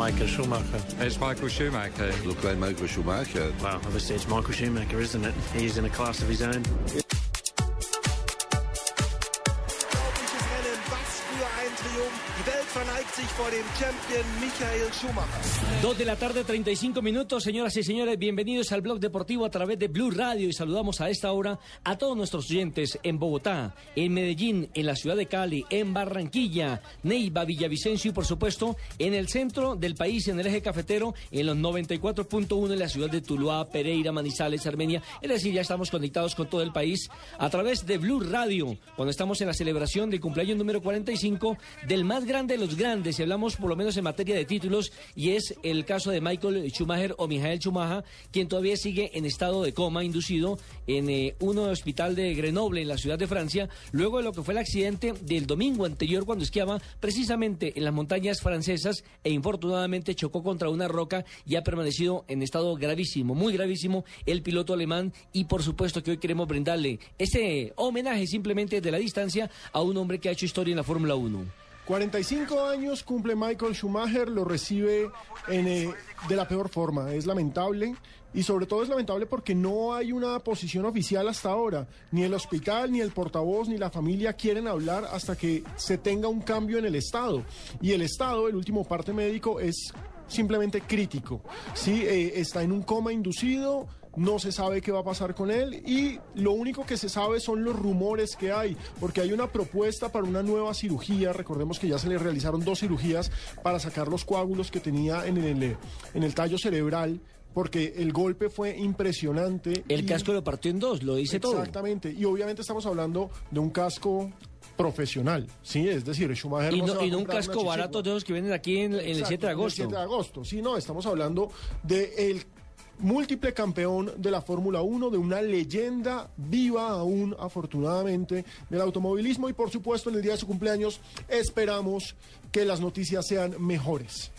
Michael Schumacher. It's Michael Schumacher. Look like Michael Schumacher. Well, obviously it's Michael Schumacher, isn't it? He's in a class of his own. Vor dem Champion Michael Schumacher. Dos de la tarde, 35 minutos, señoras y señores, bienvenidos al blog deportivo a través de Blue Radio y saludamos a esta hora a todos nuestros oyentes en Bogotá, en Medellín, en la ciudad de Cali, en Barranquilla, Neiva, Villavicencio y por supuesto en el centro del país, en el eje cafetero, en los 94.1 en la ciudad de Tuluá, Pereira, Manizales, Armenia, es decir, ya estamos conectados con todo el país a través de Blue Radio, cuando estamos en la celebración del cumpleaños número 45 del más grande de los grandes, y hablamos por lo menos en materia de títulos, y es el caso de Michael Schumacher o Michael Schumacher, quien todavía sigue en estado de coma inducido en eh, un hospital de Grenoble, en la ciudad de Francia, luego de lo que fue el accidente del domingo anterior cuando esquiaba precisamente en las montañas francesas e infortunadamente chocó contra una roca y ha permanecido en estado gravísimo, muy gravísimo, el piloto alemán y por supuesto que hoy queremos brindarle ese homenaje simplemente de la distancia a un hombre que ha hecho historia en la Fórmula 1. 45 años cumple Michael Schumacher, lo recibe en, eh, de la peor forma. Es lamentable y sobre todo es lamentable porque no hay una posición oficial hasta ahora. Ni el hospital, ni el portavoz, ni la familia quieren hablar hasta que se tenga un cambio en el Estado. Y el Estado, el último parte médico, es simplemente crítico. Sí, eh, está en un coma inducido no se sabe qué va a pasar con él y lo único que se sabe son los rumores que hay, porque hay una propuesta para una nueva cirugía, recordemos que ya se le realizaron dos cirugías para sacar los coágulos que tenía en el, en el tallo cerebral. Porque el golpe fue impresionante. El y- casco lo partió en dos, lo dice todo. Exactamente. Y obviamente estamos hablando de un casco profesional, ¿sí? Es decir, Schumacher Y no, a y no un casco barato de esos que vienen aquí en, en el Exacto, 7 de agosto. 7 de agosto. Sí, no, estamos hablando de el múltiple campeón de la Fórmula 1, de una leyenda viva aún, afortunadamente, del automovilismo y por supuesto en el día de su cumpleaños esperamos que las noticias sean mejores.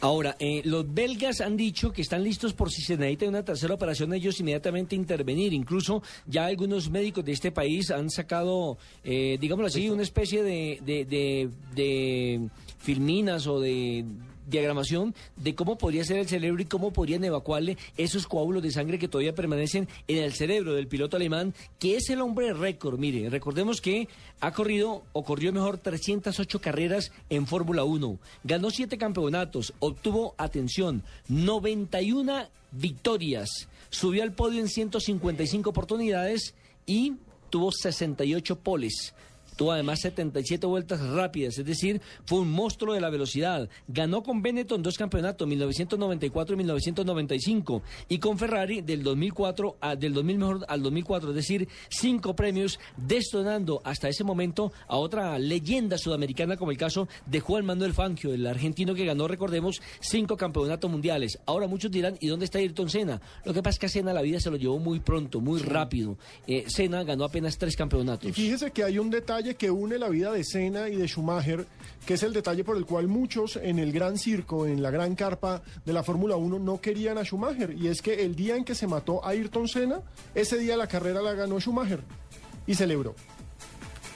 Ahora, eh, los belgas han dicho que están listos por si se necesita una tercera operación, ellos inmediatamente intervenir. Incluso ya algunos médicos de este país han sacado, eh, digámoslo así, una especie de, de, de- de filminas o de diagramación de cómo podría ser el cerebro y cómo podrían evacuarle esos coágulos de sangre que todavía permanecen en el cerebro del piloto alemán, que es el hombre récord. Mire, recordemos que ha corrido, o corrió mejor, 308 carreras en Fórmula 1. Ganó 7 campeonatos, obtuvo, atención, 91 victorias. Subió al podio en 155 oportunidades y tuvo 68 poles. Tuvo además 77 vueltas rápidas, es decir, fue un monstruo de la velocidad. Ganó con Benetton dos campeonatos, 1994 y 1995, y con Ferrari del 2004 a, del 2000 mejor al 2004, es decir, cinco premios, destonando hasta ese momento a otra leyenda sudamericana como el caso de Juan Manuel Fangio, el argentino que ganó, recordemos, cinco campeonatos mundiales. Ahora muchos dirán, ¿y dónde está Ayrton Senna? Lo que pasa es que a Senna la vida se lo llevó muy pronto, muy rápido. Eh, Senna ganó apenas tres campeonatos. Y fíjese que hay un detalle que une la vida de Senna y de Schumacher, que es el detalle por el cual muchos en el gran circo, en la gran carpa de la Fórmula 1, no querían a Schumacher. Y es que el día en que se mató a Ayrton Senna, ese día la carrera la ganó Schumacher y celebró.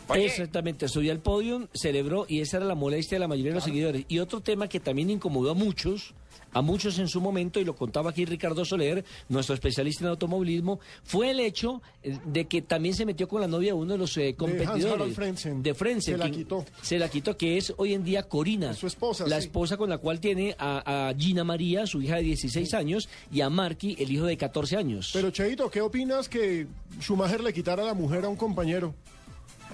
Oye. Exactamente, subió al podio, celebró y esa era la molestia de la mayoría de los seguidores. Y otro tema que también incomodó a muchos, a muchos en su momento, y lo contaba aquí Ricardo Soler, nuestro especialista en automovilismo, fue el hecho eh, de que también se metió con la novia de uno de los eh, competidores. Hans-Harald Frentzen. De Frentzen, Se la quitó. Se la quitó, que es hoy en día Corina. Su esposa, La sí. esposa con la cual tiene a, a Gina María, su hija de 16 años, y a Marky, el hijo de 14 años. Pero Cheito, ¿qué opinas que Schumacher le quitara la mujer a un compañero?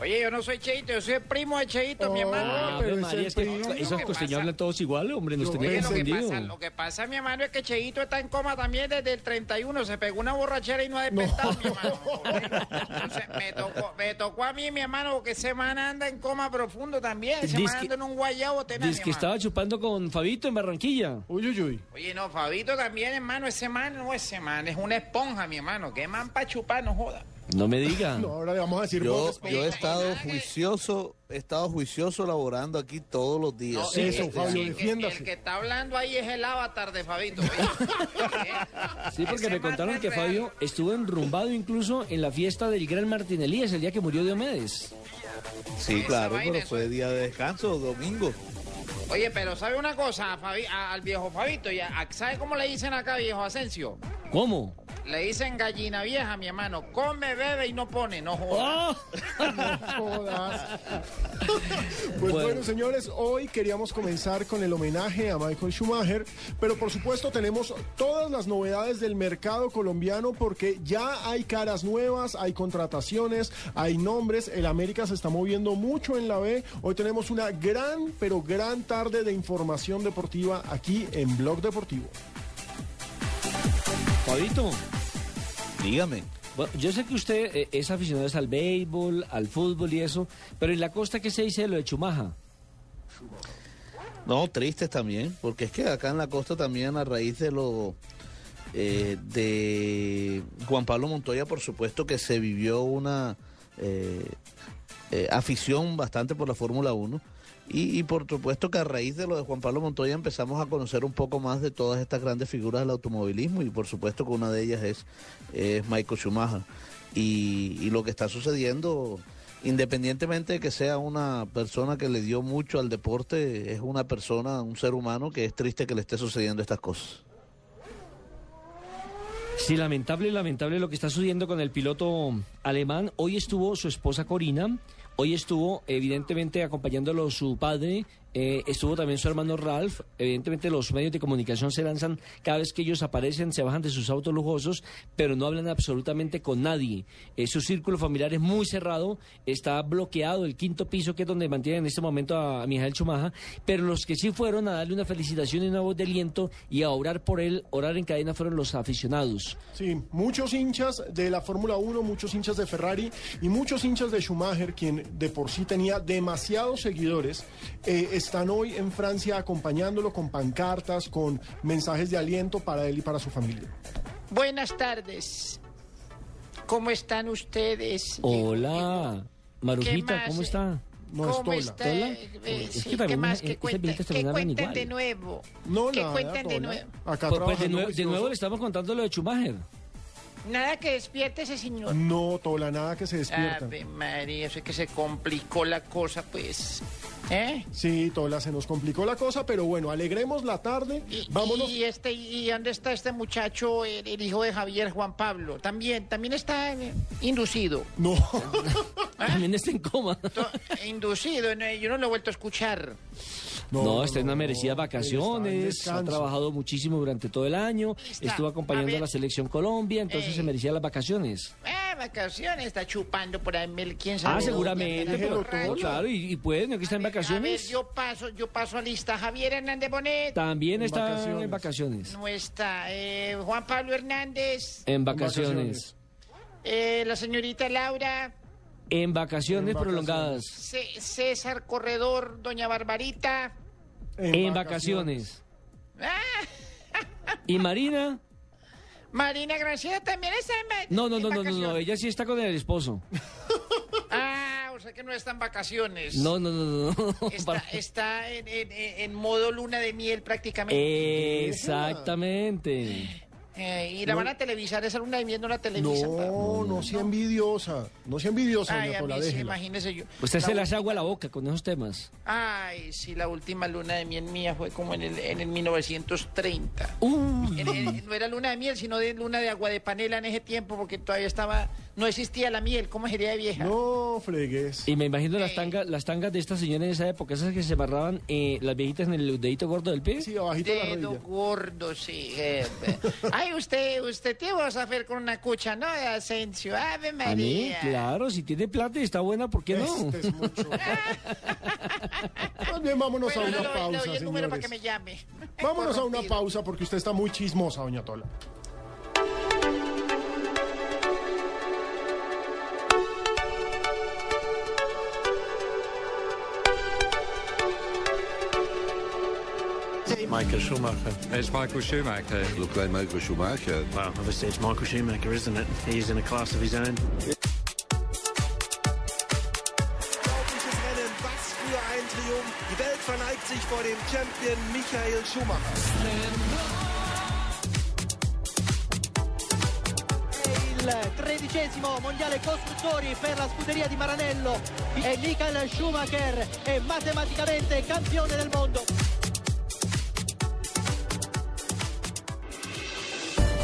Oye, yo no soy Cheito, yo soy el primo de Cheito, mi hermano. Ah, pero es María, es que esos ¿Qué costeños hablan todos igual, hombre, nos tenían lo que, lo que pasa, mi hermano, es que Cheito está en coma también desde el 31. Se pegó una borrachera y no ha despertado, mi hermano. Entonces, me tocó, me tocó a mí, mi hermano, porque ese man anda en coma profundo también. Ese Dice man que- anda en un guayabo tenaz, Dice que estaba chupando con Fabito en Barranquilla. Uy, uy, uy. Oye, no, Fabito también, hermano, ese man, no, ese man es una esponja, mi hermano. Qué man para chupar, no joda. No me diga. No, ahora le vamos a decir Yo, yo he estado juicioso, he estado juicioso laborando aquí todos los días. No, Eso, el- Fabio, el- defiéndase. El que está hablando ahí es el avatar de Fabito. Sí, porque me contaron que real. Fabio estuvo enrumbado incluso en la fiesta del gran Martín Elías el día que murió Diomedes. Sí, claro, pero fue día de descanso, domingo. Oye, pero ¿sabe una cosa, Fabi- a- al viejo Fabito? Ya, a- ¿Sabe cómo le dicen acá, viejo Asensio? ¿Cómo? Le dicen gallina vieja, mi hermano. Come, bebe y no pone, no joda. ¡Ah! jodas. Pues Bueno. bueno. señores, hoy queríamos comenzar con el homenaje a Michael Schumacher, pero por supuesto tenemos todas las novedades del mercado colombiano porque ya hay caras nuevas, hay contrataciones, hay nombres, el América se está moviendo mucho en la B. Hoy tenemos una gran, pero gran tarde de información deportiva aquí en Blog Deportivo. Fabito, Dígame. bueno, yo sé que usted eh, es aficionado al béisbol, al fútbol y eso, pero en la costa, ¿qué se dice de lo de Chumaja? No, tristes también, porque es que acá en la costa también a raíz de lo eh, de Juan Pablo Montoya, por supuesto que se vivió una eh, eh, afición bastante por la Fórmula 1 y, por supuesto que a raíz de lo de Juan Pablo Montoya empezamos a conocer un poco más de todas estas grandes figuras del automovilismo y por supuesto que una de ellas es, es Michael Schumacher y, y lo que está sucediendo independientemente de que sea una persona que le dio mucho al deporte, es una persona, un ser humano que es triste que le esté sucediendo estas cosas. Sí, lamentable, lamentable lo que está sucediendo con el piloto alemán. Hoy estuvo su esposa Corina, hoy estuvo evidentemente acompañándolo su padre, eh, estuvo también su hermano Ralph. Evidentemente los medios de comunicación se lanzan cada vez que ellos aparecen, se bajan de sus autos lujosos, pero no hablan absolutamente con nadie. Eh, su círculo familiar es muy cerrado, está bloqueado el quinto piso que es donde mantienen en este momento a, a Mijael Chumaja, pero los que sí fueron a darle una felicitación y una voz de aliento y a orar por él, orar en cadena fueron los aficionados. Sí, muchos hinchas de la Fórmula 1, muchos hinchas de Ferrari y muchos hinchas de Schumacher, quien de por sí tenía demasiados seguidores, eh, están hoy en Francia acompañándolo con pancartas, con mensajes de aliento para él y para su familia. Buenas tardes. ¿Cómo están ustedes? Hola, Marujita? ¿cómo está? No es ¿Cómo Tola. está? ¿Tola? Eh, Es que ¿Qué más? es- ¿Qué cuentan, ¿Qué cuentan igual. de nuevo? No, ¿Qué nada, cuentan de nuevo? Acá Pues, pues, de, nuevo, de juicioso. nuevo le estamos contando lo de Schumacher. Nada que despierte ese señor. No, Tola, nada que se despierta. Ave María, eso es que se complicó la cosa, pues. ¿Eh? Sí, Tola, se nos complicó la cosa, pero bueno, alegremos la tarde. Y, Vámonos. y este, ¿Y dónde está este muchacho, el, el hijo de Javier, Juan Pablo? También, también está eh, inducido. No, También está en coma. To- inducido, yo no lo he vuelto a escuchar. No, está en unas no, está en vacaciones, ha trabajado muchísimo durante todo el año, Está, estuvo acompañando a la selección Colombia, entonces Ey. se merecía las vacaciones. Ah, vacaciones, está chupando por ahí, mil- quién sabe. Ah, seguramente, pero rancho. claro, y, y puede, ¿no que está en A ver, vacaciones? yo paso, yo paso a lista. Javier Hernández Bonet. También En está vacaciones. en vacaciones. No está. eh, Juan Pablo Hernández. En vacaciones. vacaciones. eh, la señorita Laura. En vacaciones En prolongadas. C- César Corredor. Doña Barbarita. En vacaciones. ¿Y Marina? Marina Graciela también está en, No, no, en no, no, no, ella sí está con el esposo. Ah, o sea que no está en vacaciones. No, no, no, no. Está, en, en- en modo luna de miel prácticamente. Exactamente. Eh, y la van a televisar, esa luna de miel no la televisan. pa. No, no sea envidiosa. No sea envidiosa, Ay, doña a Tola, mí sí, imagínese yo. Usted La se hace agua a la boca con esos temas. Ay, sí, la última luna de miel mía fue como en el, en el 1930. Uy. En- en- no era luna de miel, sino de luna de agua de panela en ese tiempo, porque todavía estaba, no existía la miel, ¿cómo sería de vieja? No fregues. Y me imagino las tangas, las tangas de estas señoras de esa época, esas que se amarraban eh, las viejitas en el dedito gordo del pie. Sí, abajito de la Dedo rodilla. gordo, sí. eh, eh. Ay, usted, usted, ¿qué vas a hacer con una cucha, no? De Asensio, Ave A mí, María. claro, si tiene plata y está buena, ¿por qué no? Este es mucho. Más bien, vámonos Bueno, a le una doy- le pausa, doy el número para que señores. me llame. Vámonos a una Corrompido. pausa porque usted está muy chismosa, doña Tola. Michael Schumacher. It's Michael Schumacher. Look like Michael Schumacher. Well, obviously it's Michael Schumacher, isn't it? He's in a class of his own. Unglaubliches Rennen, was für ein Triumph. Die Welt verneigt sich vor dem Champion Michael Schumacher. il tredicesimo mondiale costruttori per la scuderia di Maranello e Michael Schumacher è matematicamente campione del mondo.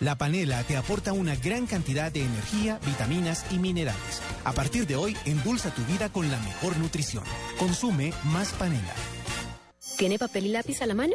La panela te aporta una gran cantidad de energía, vitaminas y minerales. A partir de hoy, endulza tu vida con la mejor nutrición. Consume más panela. ¿Tiene papel y lápiz a la mano?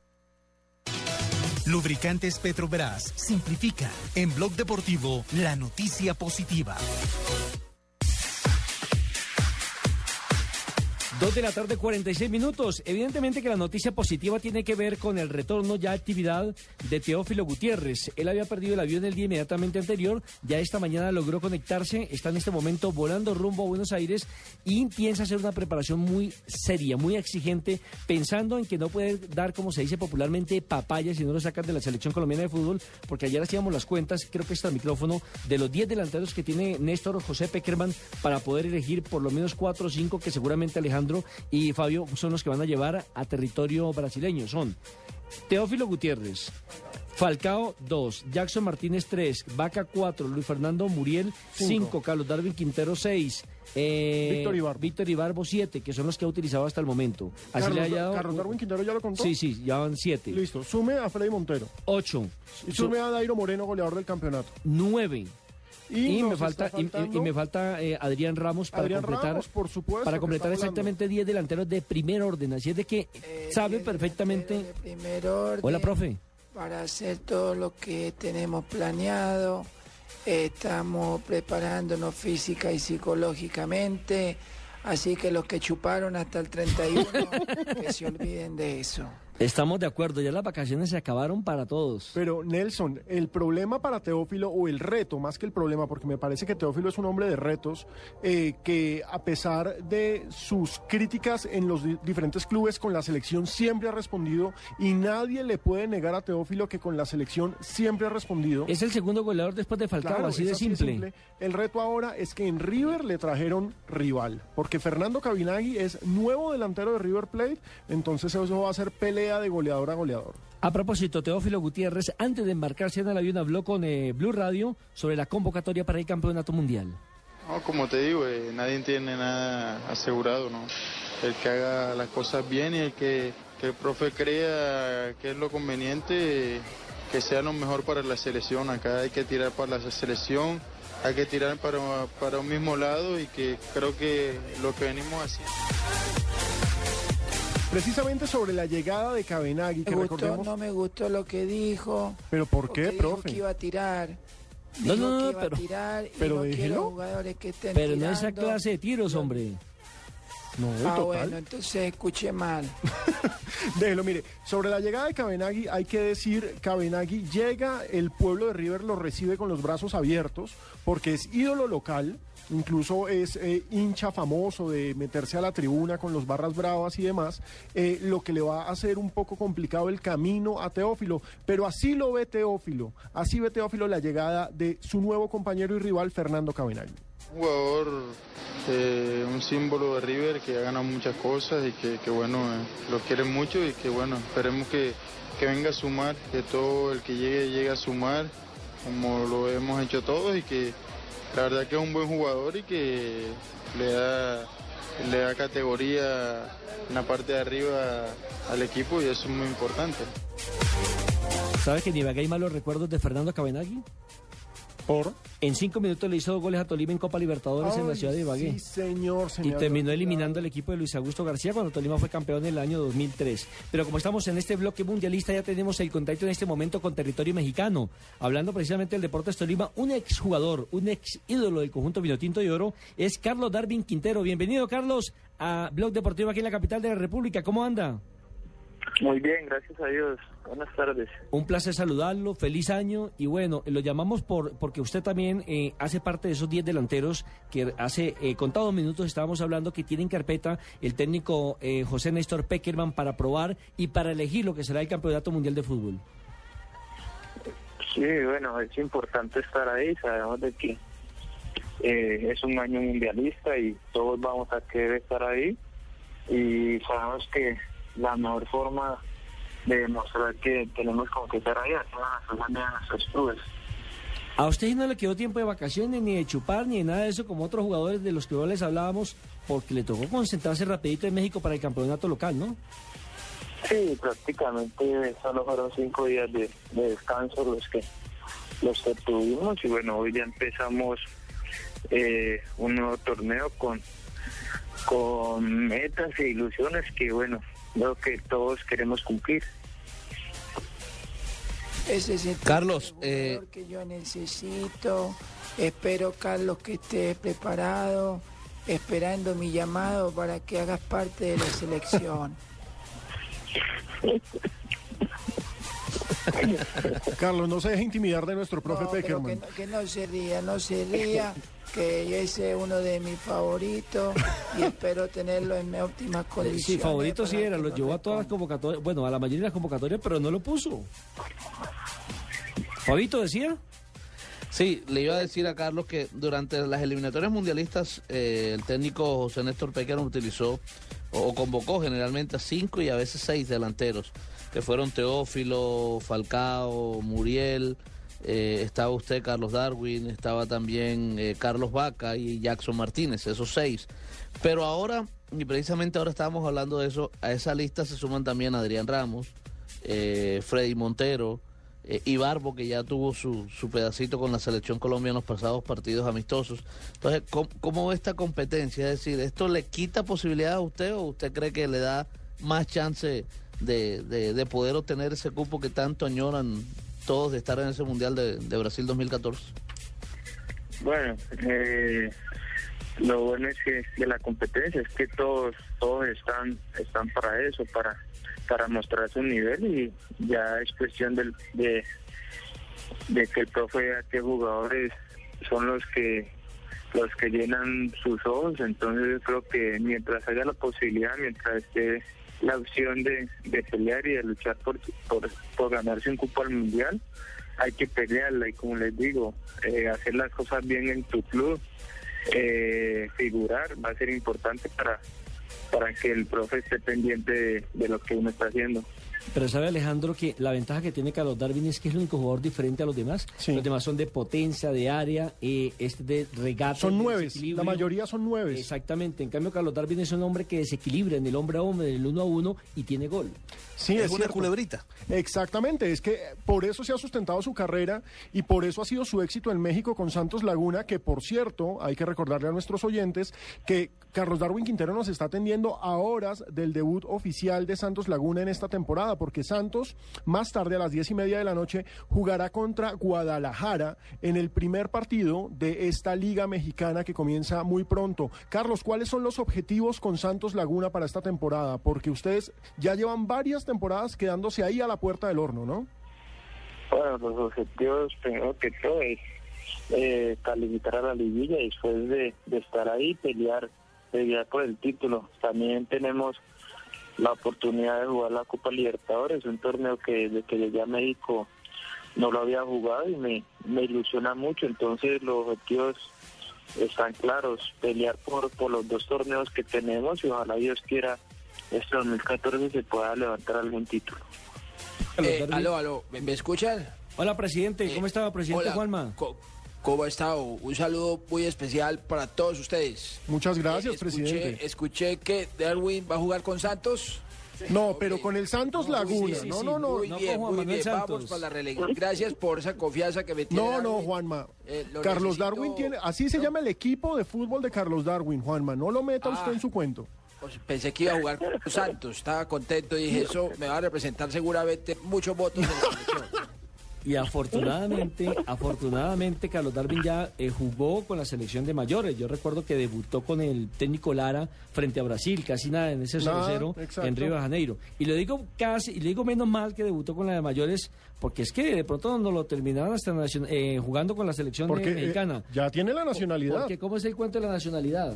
Lubricantes Petrobras simplifica en Blog Deportivo la noticia positiva. Dos de la tarde, 46 minutos. Evidentemente que la noticia positiva tiene que ver con el retorno ya a actividad de Teófilo Gutiérrez. Él había perdido el avión el día inmediatamente anterior, ya esta mañana logró conectarse, está en este momento volando rumbo a Buenos Aires y piensa hacer una preparación muy seria, muy exigente, pensando en que no puede dar, como se dice popularmente, papaya si no lo sacan de la selección colombiana de fútbol, porque ayer hacíamos las cuentas, creo que está el micrófono, de los 10 delanteros que tiene Néstor José Peckerman para poder elegir por lo menos 4 o 5 que seguramente Alejandro y Fabio son los que van a llevar a territorio brasileño. Son Teófilo Gutiérrez, Falcao 2, Jackson Martínez 3, Vaca 4, Luis Fernando Muriel 5, Cinco. Carlos Darwin Quintero 6, eh, Víctor Ibarbo. Víctor Ibarbo 7, que son los que ha utilizado hasta el momento. Así Carlos, le haya dado- Carlos Darwin Quintero ya lo contó. Sí, sí, ya van 7. Listo. Sume a Freddy Montero. 8. Y sume a Dairo Moreno, goleador del campeonato. 9. Y me falta, y- y, me falta eh, Adrián Ramos para Adrián completar, Ramos, por supuesto, para completar exactamente 10 delanteros de primer orden. Así es de que sabe perfectamente. Primer orden. Hola, profe. Para hacer todo lo que tenemos planeado. Estamos preparándonos física y psicológicamente. Así que los que chuparon hasta el 31, que se olviden de eso. Estamos de acuerdo, ya las vacaciones se acabaron para todos. Pero Nelson, el problema para Teófilo, o el reto, más que el problema, porque me parece que Teófilo es un hombre de retos, eh, que a pesar de sus críticas en los di- diferentes clubes con la selección siempre ha respondido y nadie le puede negar a Teófilo que con la selección siempre ha respondido. Es el segundo goleador después de Falcao, Claro, así de simple. El reto ahora es que en River le trajeron rival, porque Fernando Cabinagui es nuevo delantero de River Plate, entonces eso va a ser pelea de goleador a goleador. A propósito, Teófilo Gutiérrez, antes de embarcarse en el avión, habló con eh, Blue Radio sobre la convocatoria para el campeonato mundial. No, como te digo, eh, nadie tiene nada asegurado, ¿no? El que haga las cosas bien y el que, que el profe crea que es lo conveniente, eh, que sea lo mejor para la selección. Acá hay que tirar para la selección, hay que tirar para, para un mismo lado y que creo que lo que venimos haciendo. Precisamente sobre la llegada de Cabenagui, que Me gustó, recordemos... no me gustó lo que dijo. ¿Pero por qué, porque dijo profe? que iba a tirar. No, Dijo no, que no, iba pero- a tirar y pero no quiero jugadores que estén Pero no esa tirando. clase de tiros, hombre. No, Ah, total. bueno, entonces escuché mal. Déjelo, mire, sobre la llegada de Cabenagui hay que decir, Cabenagui llega, el pueblo de River lo recibe con los brazos abiertos porque es ídolo local, incluso es eh, hincha famoso de meterse a la tribuna con los barras bravas y demás, eh, lo que le va a hacer un poco complicado el camino a Teófilo, pero así lo ve Teófilo, así ve Teófilo la llegada de su nuevo compañero y rival Fernando Cabenagui. Un jugador, eh, un símbolo de River que ha ganado muchas cosas y que, bueno, eh, lo quieren mucho y que bueno, esperemos que, que venga a sumar, que todo el que llegue llegue a sumar, como lo hemos hecho todos y que la verdad que es un buen jugador y que le da, le da categoría en la parte de arriba al equipo y eso es muy importante. ¿Sabes que en hay malos recuerdos de Fernando Cabenagui? ¿Por? En cinco minutos le hizo dos goles a Tolima en Copa Libertadores en la ciudad de Ibagué. Sí, señor, se Y terminó olvidado. eliminando el equipo de Luis Augusto García cuando Tolima fue campeón en el año 2003. Pero como estamos en este bloque mundialista, ya tenemos el contacto en este momento con territorio mexicano. Hablando precisamente del Deportes Tolima, un exjugador, un ex ídolo del conjunto Vinotinto y Oro es Carlos Darwin Quintero. Bienvenido, Carlos, a Blog Deportivo aquí en la capital de la República. ¿Cómo anda? Muy bien, gracias a Dios. Buenas tardes. Un placer saludarlo, feliz año y bueno, lo llamamos por porque usted también eh, hace parte de esos 10 delanteros que hace eh, contados minutos estábamos hablando que tiene en carpeta el técnico eh, José Néstor Peckerman para probar y para elegir lo que será el Campeonato Mundial de Fútbol. Sí, bueno, es importante estar ahí. Sabemos de que eh, es un año mundialista y todos vamos a querer estar ahí. Y sabemos que la mejor forma de demostrar que tenemos con qué estar ahí bien a nuestros clubes. A usted no le quedó tiempo de vacaciones, ni de chupar, ni de nada de eso, como otros jugadores de los que hoy les hablábamos, porque le tocó concentrarse rapidito en México para el campeonato local, ¿no? Sí, prácticamente solo fueron cinco días de, de descanso los que los que tuvimos y bueno, hoy ya empezamos eh, un nuevo torneo con con metas e ilusiones que bueno, creo que todos queremos cumplir. Ese es el Carlos, jugador que yo necesito. Espero, Carlos, que estés preparado, esperando mi llamado para que hagas parte de la selección. Carlos, no se deje intimidar de nuestro profe No, que, no, que no se ría, no se ría, que ese es uno de mis favoritos y espero tenerlo en óptimas condiciones. Sí, favorito sí era, lo no llevó a todas las convocatorias, bueno, a la mayoría de las convocatorias, pero no lo puso. Fabito decía. Sí, le iba a decir a Carlos que durante las eliminatorias mundialistas eh, el técnico José Néstor Peckerman utilizó o, o convocó generalmente a cinco y a veces seis delanteros, que fueron Teófilo, Falcao, Muriel, eh, estaba usted Carlos Darwin, estaba también eh, Carlos Vaca y Jackson Martínez, esos seis. Pero ahora, y precisamente ahora estábamos hablando de eso, a esa lista se suman también Adrián Ramos, eh, Freddy Montero, eh, Ibarbo, que ya tuvo su, su pedacito con la selección Colombia en los pasados partidos amistosos. Entonces, ¿cómo, cómo ve esta competencia? Es decir, ¿esto le quita posibilidades a usted o usted cree que le da más chance de, de- de poder obtener ese cupo que tanto añoran todos de estar en ese Mundial de, de Brasil 2014? Bueno, eh, lo bueno es que de la competencia es que todos todos están están para eso, para para mostrar su nivel y ya es cuestión del, de de que el profe vea qué jugadores son los que los que llenan sus ojos, entonces yo creo que mientras haya la posibilidad, mientras esté la opción de, de pelear y de luchar por, por, por ganarse un cupo al mundial, hay que pelearla y como les digo, eh, hacer las cosas bien en tu club, eh, figurar va a ser importante para, para que el profe esté pendiente de, de lo que uno está haciendo. Pero sabe Alejandro que la ventaja que tiene Carlos Darwin es que es el único jugador diferente a los demás. Los demás son de potencia, de área, eh, este de regate. Son nueve, la mayoría son nueve. Exactamente. En cambio, Carlos Darwin es un hombre que desequilibra en el hombre a hombre, en el uno a uno y tiene gol. Sí, Es es, una culebrita. Exactamente, es que por eso se ha sustentado su carrera y por eso ha sido su éxito en México con Santos Laguna, que por cierto, hay que recordarle a nuestros oyentes que Carlos Darwin Quintero nos está atendiendo a horas del debut oficial de Santos Laguna en esta temporada, porque Santos más tarde a las diez y media de la noche jugará contra Guadalajara en el primer partido de esta liga mexicana que comienza muy pronto. Carlos, ¿cuáles son los objetivos con Santos Laguna para esta temporada? Porque ustedes ya llevan varias temporadas quedándose ahí a la puerta del horno, ¿no? Bueno, los objetivos, primero que todo, es eh, calificar a la liguilla y después de, de estar ahí, pelear, pelear por el título. También tenemos la oportunidad de jugar la Copa Libertadores, un torneo que desde que llegué a México no lo había jugado y me, me ilusiona mucho. Entonces los objetivos están claros, pelear por, por los dos torneos que tenemos y ojalá Dios quiera este 2014 se pueda levantar algún título. Eh, aló, aló, ¿me, me escuchan? Hola, presidente. ¿Cómo está, presidente hola, Juanma? ¿Cómo ha estado? Un saludo muy especial para todos ustedes. Muchas gracias, Eh, escuché- presidente. Escuché que Darwin va a jugar con Santos. No, pero con el Santos Laguna. Sí, sí, no, sí, no, no, Muy no bien, con Juan muy Manuel bien. Vamos para la reelección. Gracias por esa confianza que me tiene. No, no. Juanma. Eh, lo Carlos necesito- Darwin tiene, así se llama el equipo de fútbol de Carlos Darwin, Juanma. No lo meta usted Ah. en su cuento. Pues pensé que iba a jugar con Santos. Estaba contento y dije, eso me va a representar seguramente muchos votos en la elección. Y afortunadamente, afortunadamente Carlos Darwin ya eh, jugó con la selección de mayores. Yo recuerdo que debutó con el técnico Lara frente a Brasil, casi nada en ese Nada, 0-0 exacto. en Río de Janeiro. Y le digo casi, y le digo menos mal que debutó con la de mayores, porque es que de pronto no lo terminaron hasta nacion- eh, jugando con la selección eh, mexicana. ya tiene la nacionalidad. Porque ¿cómo es el cuento de la nacionalidad?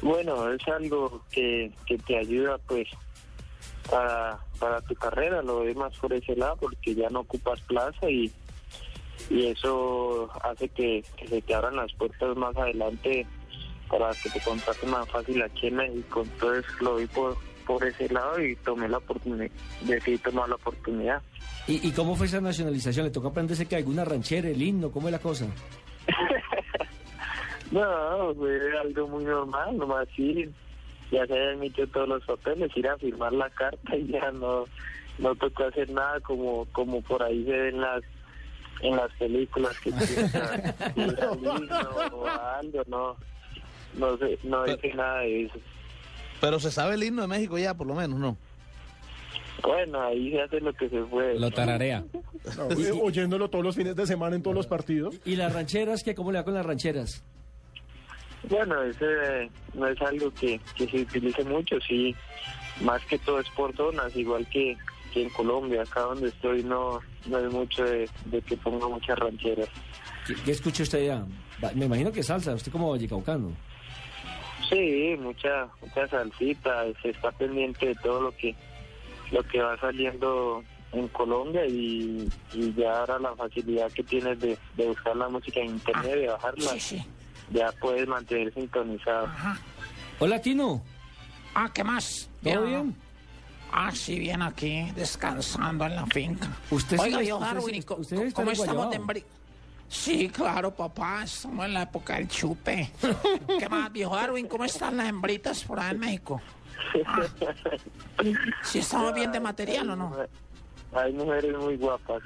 Bueno, es algo que, que te ayuda pues para, para tu carrera, lo ves más por ese lado porque ya no ocupas plaza y, y eso hace que, que se te abran las puertas más adelante para que te contraten más fácil aquí en México. Entonces lo vi por, por ese lado y tomé la oportunidad, decidí tomar la oportunidad. ¿Y, y cómo fue esa nacionalización? ¿Le tocó aprenderse que alguna ranchera, el himno? ¿Cómo es la cosa? No, fue algo muy normal, nomás ir, ya se habían hecho todos los papeles, ir a firmar la carta y ya no, no tocó hacer nada como, como por ahí se ven las en las películas que o a algo, no, no sé, no hice nada de eso. Pero se sabe el himno de México ya, por lo menos, ¿no? Bueno, ahí se hace lo que se puede. Lo tararea. No, oyéndolo todos los fines de semana en todos los partidos. ¿Y las rancheras? ¿qué, ¿Cómo le va con las rancheras? Bueno, ese no es algo que, que se utilice mucho, sí, más que todo es por zonas, igual que, que en Colombia, acá donde estoy no, no es mucho de, de que ponga muchas rancheras. ¿Qué, qué escucha usted ya? Me imagino que salsa, usted como vallecaucano. Sí, mucha, mucha salsita, se está pendiente de todo lo que, lo que va saliendo en Colombia y, y ya ahora la facilidad que tienes de, de buscar la música en internet, de bajarla, ya puedes mantener sintonizado. Hola, Tino. Ah, ¿qué más? ¿Todo bien? Ah, sí, bien aquí, descansando en la finca. Usted sí Oiga, usted Darwin, sí- ¿y co- usted co- está ¿cómo estamos de embri- Sí, claro, papá, estamos en la época del chupe. ¿Qué más, viejo Darwin? ¿Cómo están las hembritas por allá en México? Ah, ¿Sí estamos bien de material o no? Hay mujeres muy guapas.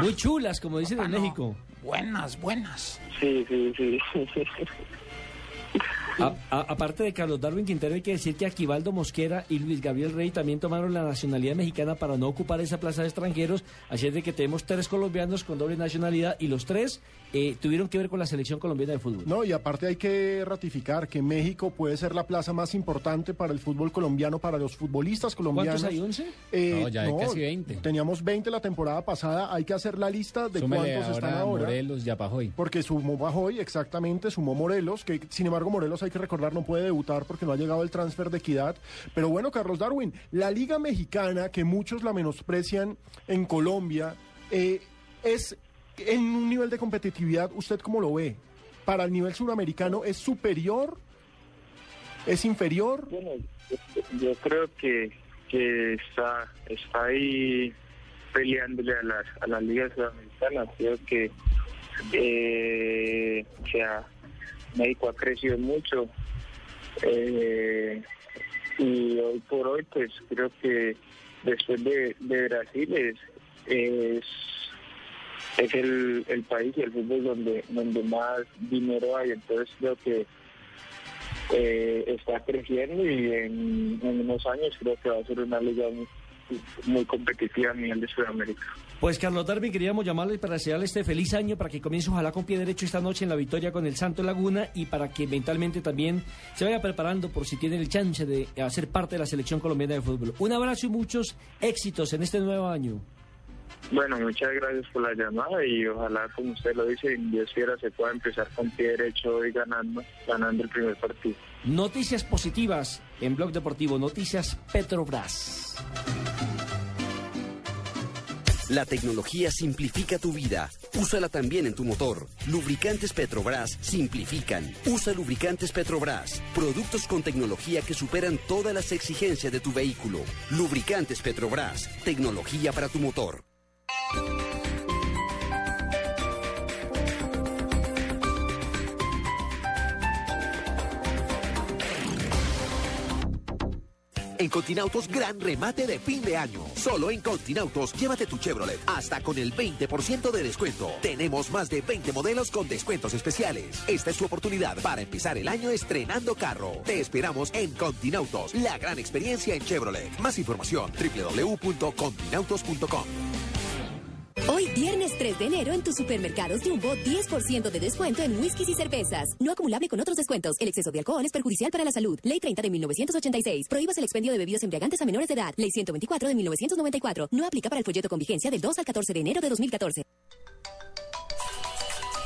Muy chulas, como dicen en México. Buenas, buenas. Sí, sí, sí. A- a- aparte de Carlos Darwin Quintero, hay que decir que Aquivaldo Mosquera y Luis Gabriel Rey también tomaron la nacionalidad mexicana para no ocupar esa plaza de extranjeros. Así es de que tenemos tres colombianos con doble nacionalidad y los tres eh, tuvieron que ver con la selección colombiana de fútbol. No, y aparte hay que ratificar que México puede ser la plaza más importante para el fútbol colombiano, para los futbolistas colombianos. ¿Cuántos hay, 11? Eh, No, ya hay casi 20. Teníamos 20 la temporada pasada, hay que hacer la lista de Súmele cuántos están ahora ahora. Morelos, Yapajoy. Porque sumó Bajoy, exactamente, sumó Morelos, que sin embargo Morelos hay que recordar no puede debutar porque no ha llegado el transfer de equidad. Pero bueno, Carlos Darwin, la Liga Mexicana, que muchos la menosprecian en Colombia, eh, es en un nivel de competitividad, ¿usted cómo lo ve? Para el nivel suramericano, ¿es superior? ¿Es inferior? Bueno, yo, creo que, que está, está ahí peleándole a las, a las ligas sudamericanas. Creo que, eh, sea, México ha crecido mucho. Eh, y hoy por hoy, pues creo que después de, de Brasil es, es el, el país y el fútbol donde, donde más dinero hay. Entonces creo que eh, está creciendo y en, unos años creo que va a ser una liga muy, muy competitiva a nivel de Sudamérica. Pues Carlos Darwin, queríamos llamarle para desearle este feliz año, para que comience ojalá con pie derecho esta noche en la victoria con el Santo Laguna y para que mentalmente también se vaya preparando por si tiene el chance de hacer parte de la selección colombiana de fútbol. Un abrazo y muchos éxitos en este nuevo año. Bueno, muchas gracias por la llamada y ojalá, como usted lo dice, en Dios quiera se pueda empezar con pie derecho hoy ganando, ganando el primer partido. Noticias positivas en Blog Deportivo, noticias Petrobras. La tecnología simplifica tu vida. Úsala también en tu motor. Lubricantes Petrobras simplifican. Usa lubricantes Petrobras. Productos con tecnología que superan todas las exigencias de tu vehículo. Lubricantes Petrobras. Tecnología para tu motor. En Continautos, gran remate de fin de año. Solo en Continautos, llévate tu Chevrolet hasta con el 20% de descuento. Tenemos más de 20 modelos con descuentos especiales. Esta es tu oportunidad para empezar el año estrenando carro. Te esperamos en Continautos, la gran experiencia en Chevrolet. Más información, www.continautos.com. Hoy, viernes 3 de enero, en tus supermercados Jumbo, 10% de descuento en whiskies y cervezas. No acumulable con otros descuentos. El exceso de alcohol es perjudicial para la salud. Ley 30 de 1986. Prohíbas el expendio de bebidas embriagantes a menores de edad. Ley 124 de 1994. No aplica para el folleto con vigencia del 2 al 14 de enero de 2014.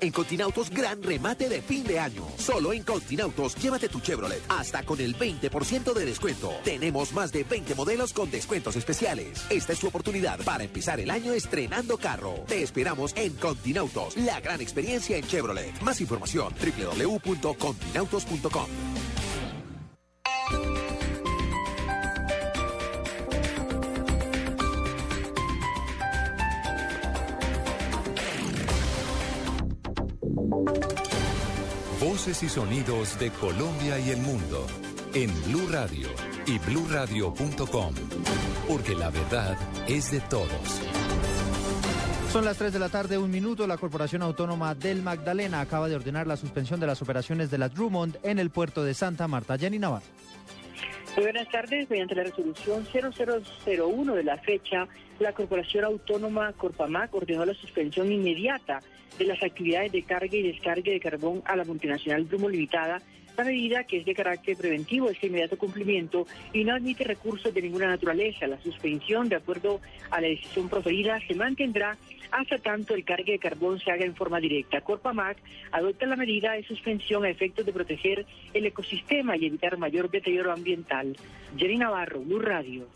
En Continautos, gran remate de fin de año. Solo en Continautos, llévate tu Chevrolet hasta con el 20% de descuento. Tenemos más de 20 modelos con descuentos especiales. Esta es tu oportunidad para empezar el año estrenando carro. Te esperamos en Continautos, la gran experiencia en Chevrolet. Más información, www.continautos.com. Voces y sonidos de Colombia y el mundo en Blue Radio y bluradio.com, porque la verdad es de todos. Son las 3 de la tarde, un minuto. La Corporación Autónoma del Magdalena acaba de ordenar la suspensión de las operaciones de la Drummond en el puerto de Santa Marta. Jenny Navarro. Muy buenas tardes. Mediante la resolución 0001 de la fecha, la Corporación Autónoma Corpamac ordenó la suspensión inmediata de las actividades de carga y descarga de carbón a la multinacional Drummond Limitada. La medida, que es de carácter preventivo, es de inmediato cumplimiento y no admite recursos de ninguna naturaleza. La suspensión, de acuerdo a la decisión proferida, se mantendrá hasta tanto el cargue de carbón se haga en forma directa. Corpamac adopta la medida de suspensión a efectos de proteger el ecosistema y evitar mayor deterioro ambiental. Jenny Navarro, Blue Radio.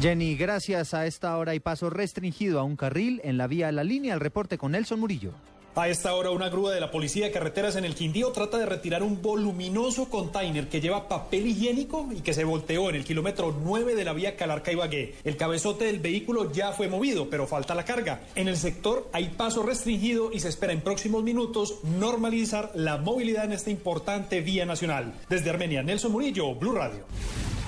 Jenny, gracias. A esta hora hay paso restringido a un carril en la vía La Línea. El reporte con Nelson Murillo. A esta hora, una grúa de la Policía de Carreteras en el Quindío trata de retirar un voluminoso container que lleva papel higiénico y que se volteó en el kilómetro 9 de la vía Calarca-Ibagué. El cabezote del vehículo ya fue movido, pero falta la carga. En el sector hay paso restringido y se espera en próximos minutos normalizar la movilidad en esta importante vía nacional. Desde Armenia, Nelson Murillo, Blue Radio.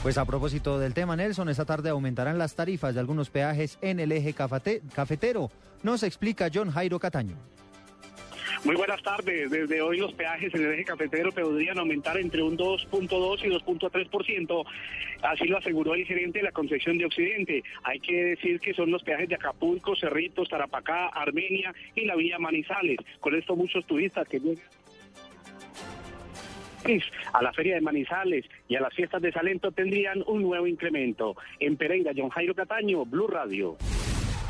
Pues a propósito del tema, Nelson, esta tarde aumentarán las tarifas de algunos peajes en el eje cafete- cafetero. Nos explica John Jairo Cataño. Muy buenas tardes. Desde hoy los peajes en el eje cafetero podrían aumentar entre un 2.2 y 2.3%. Así lo aseguró el gerente de la Concepción de Occidente. Hay que decir que son los peajes de Acapulco, Cerritos, Tarapacá, Armenia y la Villa Manizales. Con esto muchos turistas que llegan a la Feria de Manizales y a las fiestas de Salento tendrían un nuevo incremento. En Pereira, John Jairo Cataño, Blue Radio.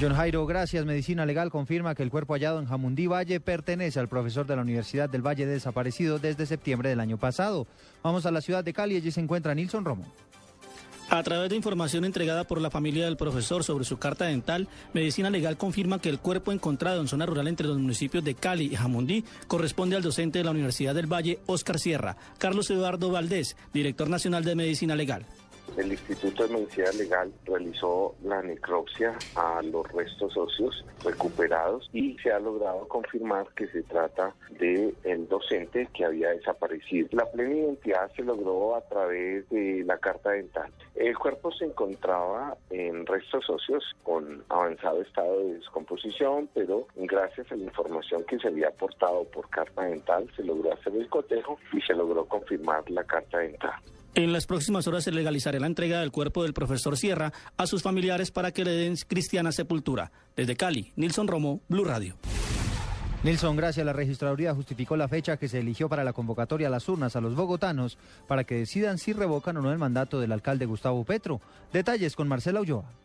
John Jairo, gracias. Medicina Legal confirma que el cuerpo hallado en Jamundí Valle pertenece al profesor de la Universidad del Valle desaparecido desde septiembre del año pasado. Vamos a la ciudad de Cali, allí se encuentra Nilson Romo. A través de información entregada por la familia del profesor sobre su carta dental, Medicina Legal confirma que el cuerpo encontrado en zona rural entre los municipios de Cali y Jamundí corresponde al docente de la Universidad del Valle, Oscar Sierra, Carlos Eduardo Valdés, director nacional de Medicina Legal. El Instituto de Medicina Legal realizó la necropsia a los restos óseos recuperados y se ha logrado confirmar que se trata de el docente que había desaparecido. La plena identidad se logró a través de la carta dental. El cuerpo se encontraba en restos óseos con avanzado estado de descomposición, pero gracias a la información que se había aportado por carta dental se logró hacer el cotejo y se logró confirmar la carta dental. En las próximas horas se legalizará la entrega del cuerpo del profesor Sierra a sus familiares para que le den cristiana sepultura. Desde Cali, Nilson Romo, Blue Radio. Nilson, gracias. La registraduría justificó la fecha que se eligió para la convocatoria a las urnas a los bogotanos para que decidan si revocan o no el mandato del alcalde Gustavo Petro. Detalles con Marcela Ulloa.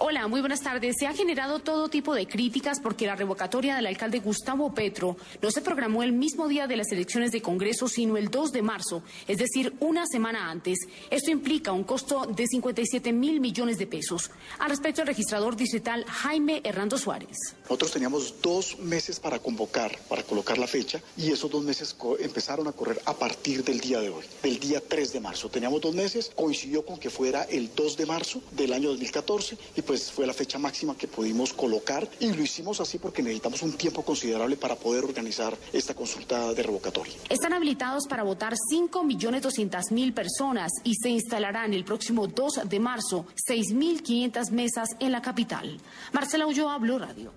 Hola, muy buenas tardes. Se ha generado todo tipo de críticas porque la revocatoria del alcalde Gustavo Petro no se programó el mismo día de las elecciones de Congreso, sino el 2 de marzo, es decir, una semana antes. Esto implica un costo de 57 mil millones de pesos. Al respecto, el registrador distrital Jaime Hernando Suárez. Nosotros teníamos dos meses para convocar, para colocar la fecha, y esos dos meses empezaron a correr a partir del día de hoy, del día 3 de marzo. Teníamos dos meses, coincidió con que fuera el 2 de marzo del año 2014 y pues fue la fecha máxima que pudimos colocar y lo hicimos así porque necesitamos un tiempo considerable para poder organizar esta consulta de revocatoria. Están habilitados para votar 5.200.000 personas y se instalarán el próximo 2 de marzo 6.500 mesas en la capital. Marcela Ulloa, Blue Radio.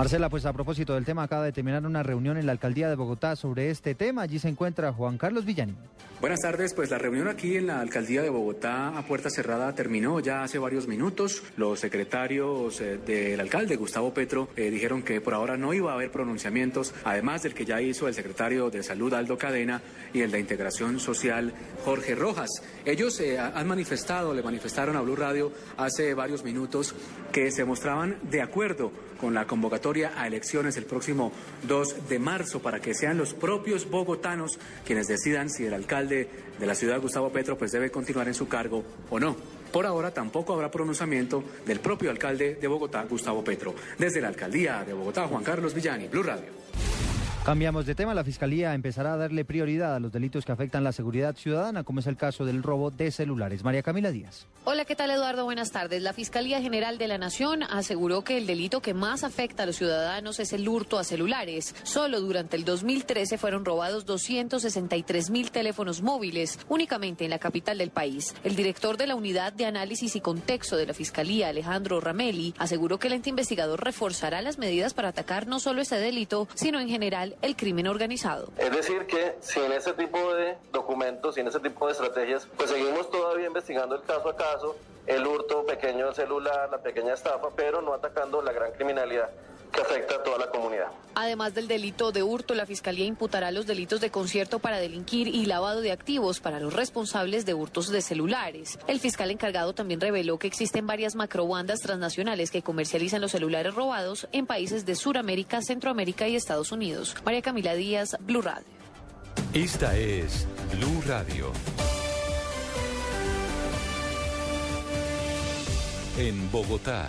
Marcela, pues a propósito del tema, acaba de terminar una reunión en la alcaldía de Bogotá sobre este tema. Allí se encuentra Juan Carlos Villani. Buenas tardes, pues la reunión aquí en la alcaldía de Bogotá a puerta cerrada terminó ya hace varios minutos. Los secretarios eh, del alcalde Gustavo Petro eh, dijeron que por ahora no iba a haber pronunciamientos, además del que ya hizo el secretario de Salud Aldo Cadena y el de Integración Social Jorge Rojas. Ellos eh, han manifestado, le manifestaron a Blue Radio hace varios minutos que se mostraban de acuerdo con la convocatoria a elecciones el próximo 2 de marzo para que sean los propios bogotanos quienes decidan si el alcalde de la ciudad, Gustavo Petro, pues debe continuar en su cargo o no. Por ahora tampoco habrá pronunciamiento del propio alcalde de Bogotá, Gustavo Petro. Desde la alcaldía de Bogotá, Juan Carlos Villani, Blue Radio. Cambiamos de tema. La Fiscalía empezará a darle prioridad a los delitos que afectan la seguridad ciudadana, como es el caso del robo de celulares. María Camila Díaz. Hola, ¿qué tal Eduardo? Buenas tardes. La Fiscalía General de la Nación aseguró que el delito que más afecta a los ciudadanos es el hurto a celulares. Solo durante el 2013 fueron robados 263 mil teléfonos móviles, únicamente en la capital del país. El director de la Unidad de Análisis y Contexto de la Fiscalía, Alejandro Ramelli, aseguró que el ente investigador reforzará las medidas para atacar no solo este delito, sino en general el crimen organizado. Es decir, que sin ese tipo de documentos, sin ese tipo de estrategias, pues seguimos todavía investigando el caso a caso, el hurto pequeño celular, la pequeña estafa, pero no atacando la gran criminalidad que afecta a toda la comunidad. Además del delito de hurto, la Fiscalía imputará los delitos de concierto para delinquir y lavado de activos para los responsables de hurtos de celulares. El fiscal encargado también reveló que existen varias macrobandas transnacionales que comercializan los celulares robados en países de Sudamérica, Centroamérica y Estados Unidos. María Camila Díaz, Blue Radio. Esta es Blue Radio. En Bogotá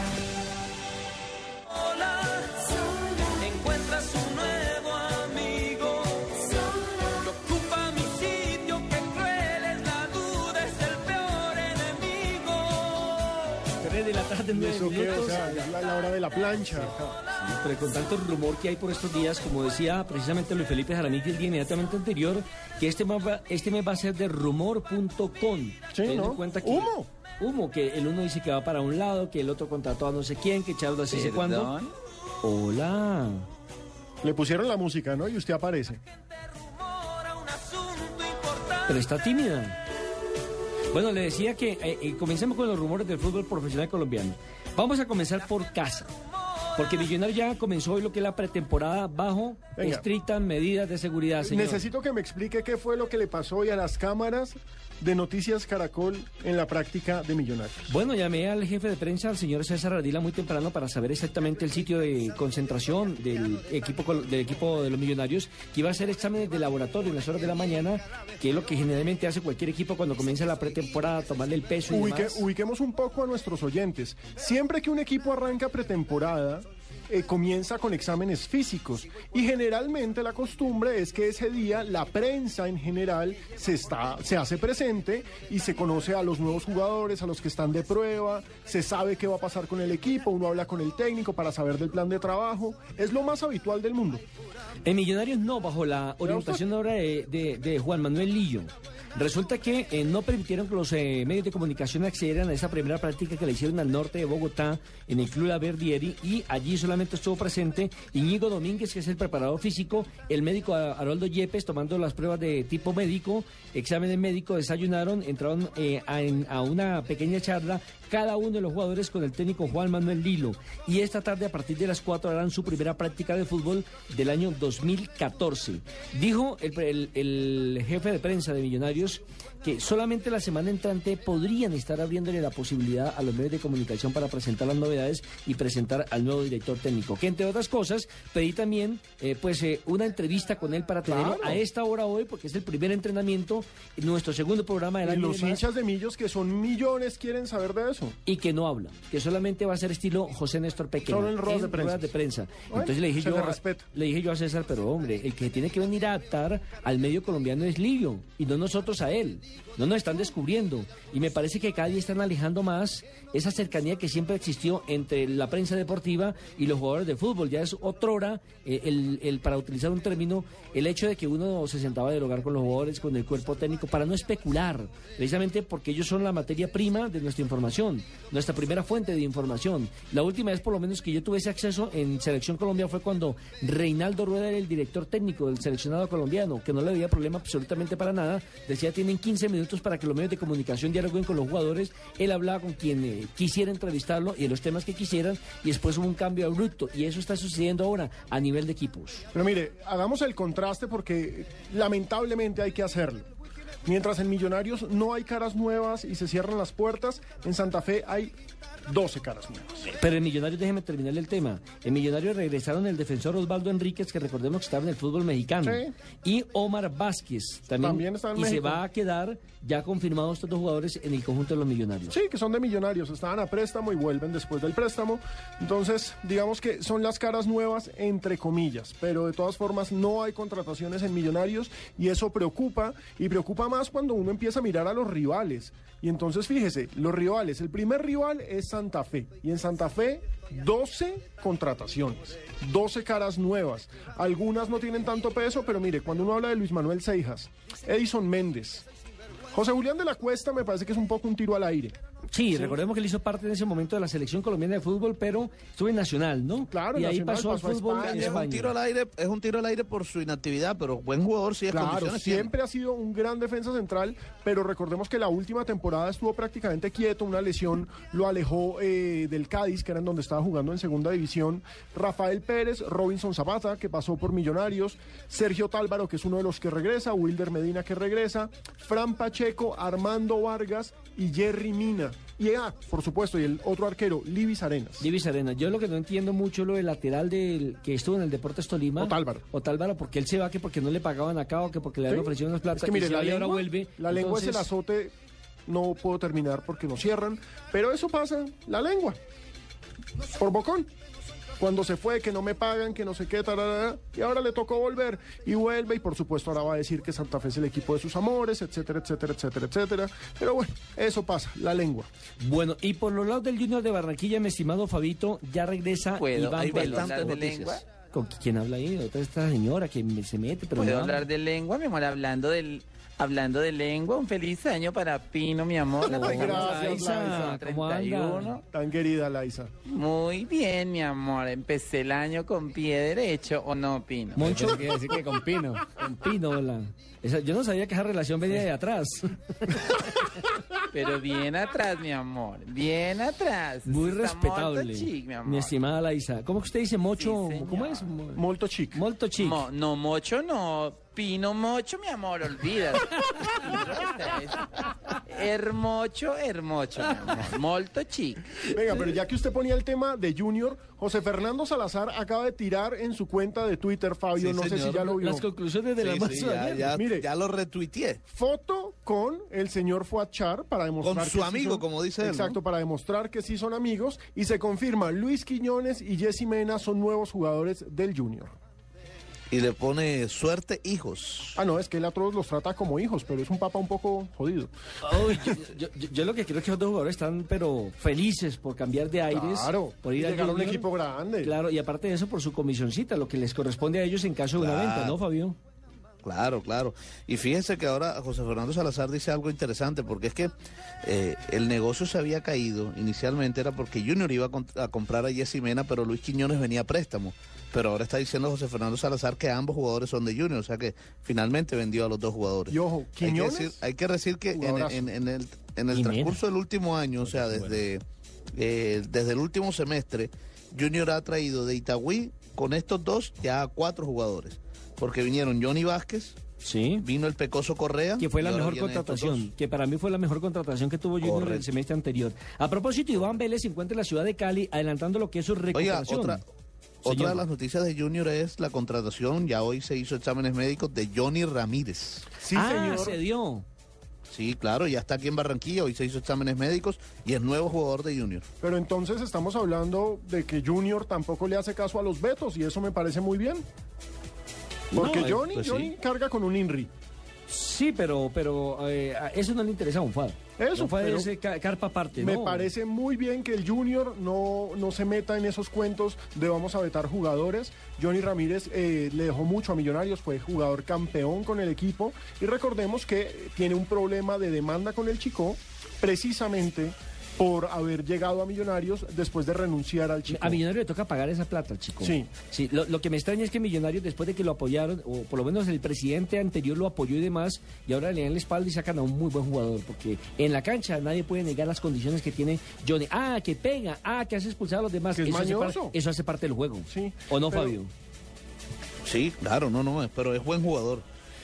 ¿Y 9 eso qué? O sea, es la, la hora de la plancha. Sí, pero con tanto rumor que hay por estos días, como decía precisamente Luis Felipe Jaramillo el día inmediatamente anterior, que este mes va, este mes va a ser de rumor.com. Teniendo ¿no? en cuenta que, Humo. Humo, que el uno dice que va para un lado, que el otro contrató a no sé quién, que Charles así sé cuándo. Hola. Le pusieron la música, ¿no? Y usted aparece. Pero está tímida. Bueno, le decía que eh, comencemos con los rumores del fútbol profesional colombiano. Vamos a comenzar por casa. Porque Millonarios ya comenzó hoy lo que es la pretemporada bajo Venga. estrictas medidas de seguridad, señor. Necesito que me explique qué fue lo que le pasó hoy a las cámaras de Noticias Caracol en la práctica de Millonarios. Bueno, llamé al jefe de prensa, al señor César Ardila, muy temprano para saber exactamente el sitio de concentración del equipo del equipo de los millonarios, que iba a hacer exámenes de laboratorio en las horas de la mañana, que es lo que generalmente hace cualquier equipo cuando comienza la pretemporada, tomarle el peso y Ubique- demás. ubiquemos un poco a nuestros oyentes. Siempre que un equipo arranca pretemporada, eh, comienza con exámenes físicos y generalmente la costumbre es que ese día la prensa en general se está se hace presente y se conoce a los nuevos jugadores, a los que están de prueba, se sabe qué va a pasar con el equipo, uno habla con el técnico para saber del plan de trabajo, es lo más habitual del mundo. En Millonarios no, bajo la orientación ahora de, de- de Juan Manuel Lillo. Resulta que eh, no permitieron que los eh, medios de comunicación accedieran a esa primera práctica que le hicieron al norte de Bogotá, en el Club La Verdieri, y allí solamente estuvo presente Iñigo Domínguez, que es el preparador físico, el médico Haroldo Yepes, tomando las pruebas de tipo médico, exámenes médicos, desayunaron, entraron eh, a una pequeña charla, cada uno de los jugadores con el técnico Juan Manuel Lilo. Y esta tarde, a partir de las 4, harán su primera práctica de fútbol del año 2014. Dijo el, el- el jefe de prensa de Millonarios que solamente la semana entrante podrían estar abriéndole la posibilidad a los medios de comunicación para presentar las novedades y presentar al nuevo director técnico. Que entre otras cosas, pedí también eh, pues eh, una entrevista con él para Claro. a esta hora hoy, porque es el primer entrenamiento, nuestro segundo programa del Y año. los y demás. hinchas de Millos, que son millones, quieren saber de eso. Y que no habla, que solamente va a ser estilo José Néstor Pequeño. Solo en ruedas de prensa. de prensa. Bueno, Entonces le dije yo, le dije yo a César, pero hombre, el que tiene que venir a adaptar al medio colombiano es Livio y no nosotros a él. No nos están descubriendo y me parece que cada día están alejando más esa cercanía que siempre existió entre la prensa deportiva y los jugadores de fútbol. Ya es otrora, eh, el, el, para utilizar un término, el hecho de que uno se sentaba a dialogar con los jugadores, con el cuerpo técnico, para no especular, precisamente porque ellos son la materia prima de nuestra información, nuestra primera fuente de información. La última vez, por lo menos, que yo tuve ese acceso en Selección Colombia fue cuando Reinaldo Rueda era el director técnico del seleccionado colombiano, que no le había problema absolutamente para nada. Decía, tienen 15 minutos para que los medios de comunicación dialoguen con los jugadores. Él hablaba con quien eh, quisiera entrevistarlo y en los temas que quisieran, y después hubo un cambio abrupto. Y eso está sucediendo ahora a nivel de equipos. Pero mire, hagamos el contraste porque lamentablemente hay que hacerlo. Mientras en Millonarios no hay caras nuevas y se cierran las puertas, en Santa Fe hay 12 caras nuevas. Pero en Millonarios, déjeme terminar el tema. En Millonarios regresaron el defensor Osvaldo Enríquez, que recordemos que estaba en el fútbol mexicano, y Omar Vázquez, también, También está en y se va a quedar ya confirmados estos dos jugadores en el conjunto de los Millonarios. Sí, que son de Millonarios, estaban a préstamo y vuelven después del préstamo. Entonces, digamos que son las caras nuevas, entre comillas, pero de todas formas no hay contrataciones en Millonarios y eso preocupa y preocupa más cuando uno empieza a mirar a los rivales. Y entonces, fíjese, los rivales, el primer rival es Santa Fe y en Santa Fe 12 contrataciones, 12 caras nuevas. Algunas no tienen tanto peso, pero mire, cuando uno habla de Luis Manuel Seijas, Edison Méndez, José Julián de la Cuesta me parece que es un poco un tiro al aire. Sí, recordemos que él hizo parte en ese momento de la selección colombiana de fútbol, pero estuvo en Nacional, ¿no? Claro, y ahí Nacional pasó al fútbol España. en Es un España. tiro al aire, es un tiro al aire por su inactividad, pero buen jugador sí es Claro, condiciones tiene. siempre ha sido un gran defensa central, pero recordemos que la última temporada estuvo prácticamente quieto, una lesión lo alejó eh, del Cádiz, que era en donde estaba jugando en segunda división. Rafael Pérez, Robinson Zapata, que pasó por Millonarios, Sergio Tálvaro, que es uno de los que regresa, Wilder Medina, que regresa, Fran Pacheco, Armando Vargas y Jerry Mina. y ah, por supuesto, y el otro arquero, Libis Arenas. Libis Arenas. Yo lo que no entiendo mucho lo del lateral del que estuvo en el Deportes Tolima. Otálvaro. Otálvaro, porque él se va que porque no le pagaban acá o que porque le habían ¿Sí? ofrecido unas plata Es que mire, y la lengua, ahora vuelve. la lengua es el azote, no puedo terminar porque nos cierran, pero eso pasa, la lengua, por bocón. Cuando se fue, que no me pagan, que no sé qué, tararara, y ahora le tocó volver y vuelve, y por supuesto ahora va a decir que Santa Fe es el equipo de sus amores, etcétera, etcétera, etcétera, etcétera. Pero bueno, eso pasa, la lengua. Bueno, y por los lados del Junior de Barranquilla, mi estimado Fabito, ya regresa ¿Puedo- Iván bastantes ¿Con noticias. ¿Con quién habla ahí? Otra esta señora que me- se mete, pero ¿Puedo no hablar de lengua, mi amor? Hablando del... Hablando de lengua, un feliz año para Pino, mi amor. Ay, gracias, Laisa, Laisa. ¿Cómo anda? 31. Tan querida Laisa. Muy bien, mi amor. Empecé el año con pie derecho, ¿o no, Pino? Moncho, quiere decir que con Pino. Con Pino, hola. Esa- yo no sabía que esa relación venía de atrás. Pero bien atrás, mi amor. Bien atrás. Muy Está respetable. chic, mi amor. mi estimada Laisa. ¿Cómo que usted dice mocho? Sí. ¿Cómo es? Molto chic. Molto chic. Mo- no, mocho no. Pino mocho, mi amor, olvídate. hermocho, hermocho, mi amor. Molto chic. Venga, pero ya que usted ponía el tema de Junior, José Fernando Salazar acaba de tirar en su cuenta de Twitter, Fabio, Sí, no sé si ya lo vio. Las conclusiones de la Sí, ya, ayer. ya- Mire. Ya lo retuiteé. Foto con el señor Fuachar para demostrar Con que su sí amigo, son- como dice él, ¿no? Exacto, para demostrar que sí son amigos y se confirma Luis Quiñones y Jessy Mena son nuevos jugadores del Junior. Y le pone suerte hijos. Ah, no, es que él a todos los trata como hijos, pero es un papá un poco jodido. Yo, yo- yo- yo lo que creo es que los dos jugadores están pero felices por cambiar de aires. Claro, por y ir al llegar a un equipo grande. Claro, y aparte de eso, por su comisioncita, lo que les corresponde a ellos en caso de una venta, ¿no, Fabio? Claro, claro. Y fíjense que ahora José Fernando Salazar dice algo interesante, porque es que eh, el negocio se había caído. Inicialmente era porque Junior iba a, comprar a Jessy Mena, pero Luis Quiñones venía a préstamo. Pero ahora está diciendo José Fernando Salazar que ambos jugadores son de Junior, o sea que finalmente vendió a los dos jugadores. Y ojo, hay que Quiñones, decir, hay que decir que en, jugadorazo. en- en el, en el transcurso del último año, o sea, desde, eh, desde el último semestre, Junior ha traído de Itagüí con estos dos ya a cuatro jugadores. Porque vinieron Johnny Vázquez, Sí. vino el Pecoso Correa. Que fue la mejor contratación, que para mí fue la mejor contratación que tuvo Junior el Correcto. semestre anterior. A propósito, Iván Vélez se encuentra en la ciudad de Cali, adelantando lo que es su Oiga, recuperación. otra, otra Señor. de las noticias de Junior es la contratación, ya hoy se hizo exámenes médicos de Johnny Ramírez. Sí, ah, señor. se dio. Sí, claro, ya está aquí en Barranquilla, hoy se hizo exámenes médicos y es nuevo jugador de Junior. Pero entonces estamos hablando de que Junior tampoco le hace caso a los vetos y eso me parece muy bien. Porque No, Johnny, pues sí. Johnny carga con un INRI. Sí, pero, pero eh, a eso no le interesa a Unfad. Eso, Unfad es eh, ca- carpa aparte, Me ¿no? parece muy bien que el Junior no, no se meta en esos cuentos de vamos a vetar jugadores. Johnny Ramírez eh, le dejó mucho a Millonarios, fue jugador campeón con el equipo y recordemos que tiene un problema de demanda con el Chico precisamente por haber llegado a Millonarios después de renunciar al Chico. A Millonario le toca pagar esa plata, chico. Sí. Sí, lo, lo que me extraña es que Millonarios, después de que lo apoyaron, o por lo menos el presidente anterior lo apoyó y demás, y ahora le dan la espalda y sacan a un muy buen jugador, porque en la cancha nadie puede negar las condiciones que tiene Johnny. Ah, que pega, ah, que hace expulsar a los demás. Que es eso, hace par- mañoso. eso hace parte del juego. Sí, ¿O no, pero- Fabio? Sí, claro, no, no, pero es buen jugador.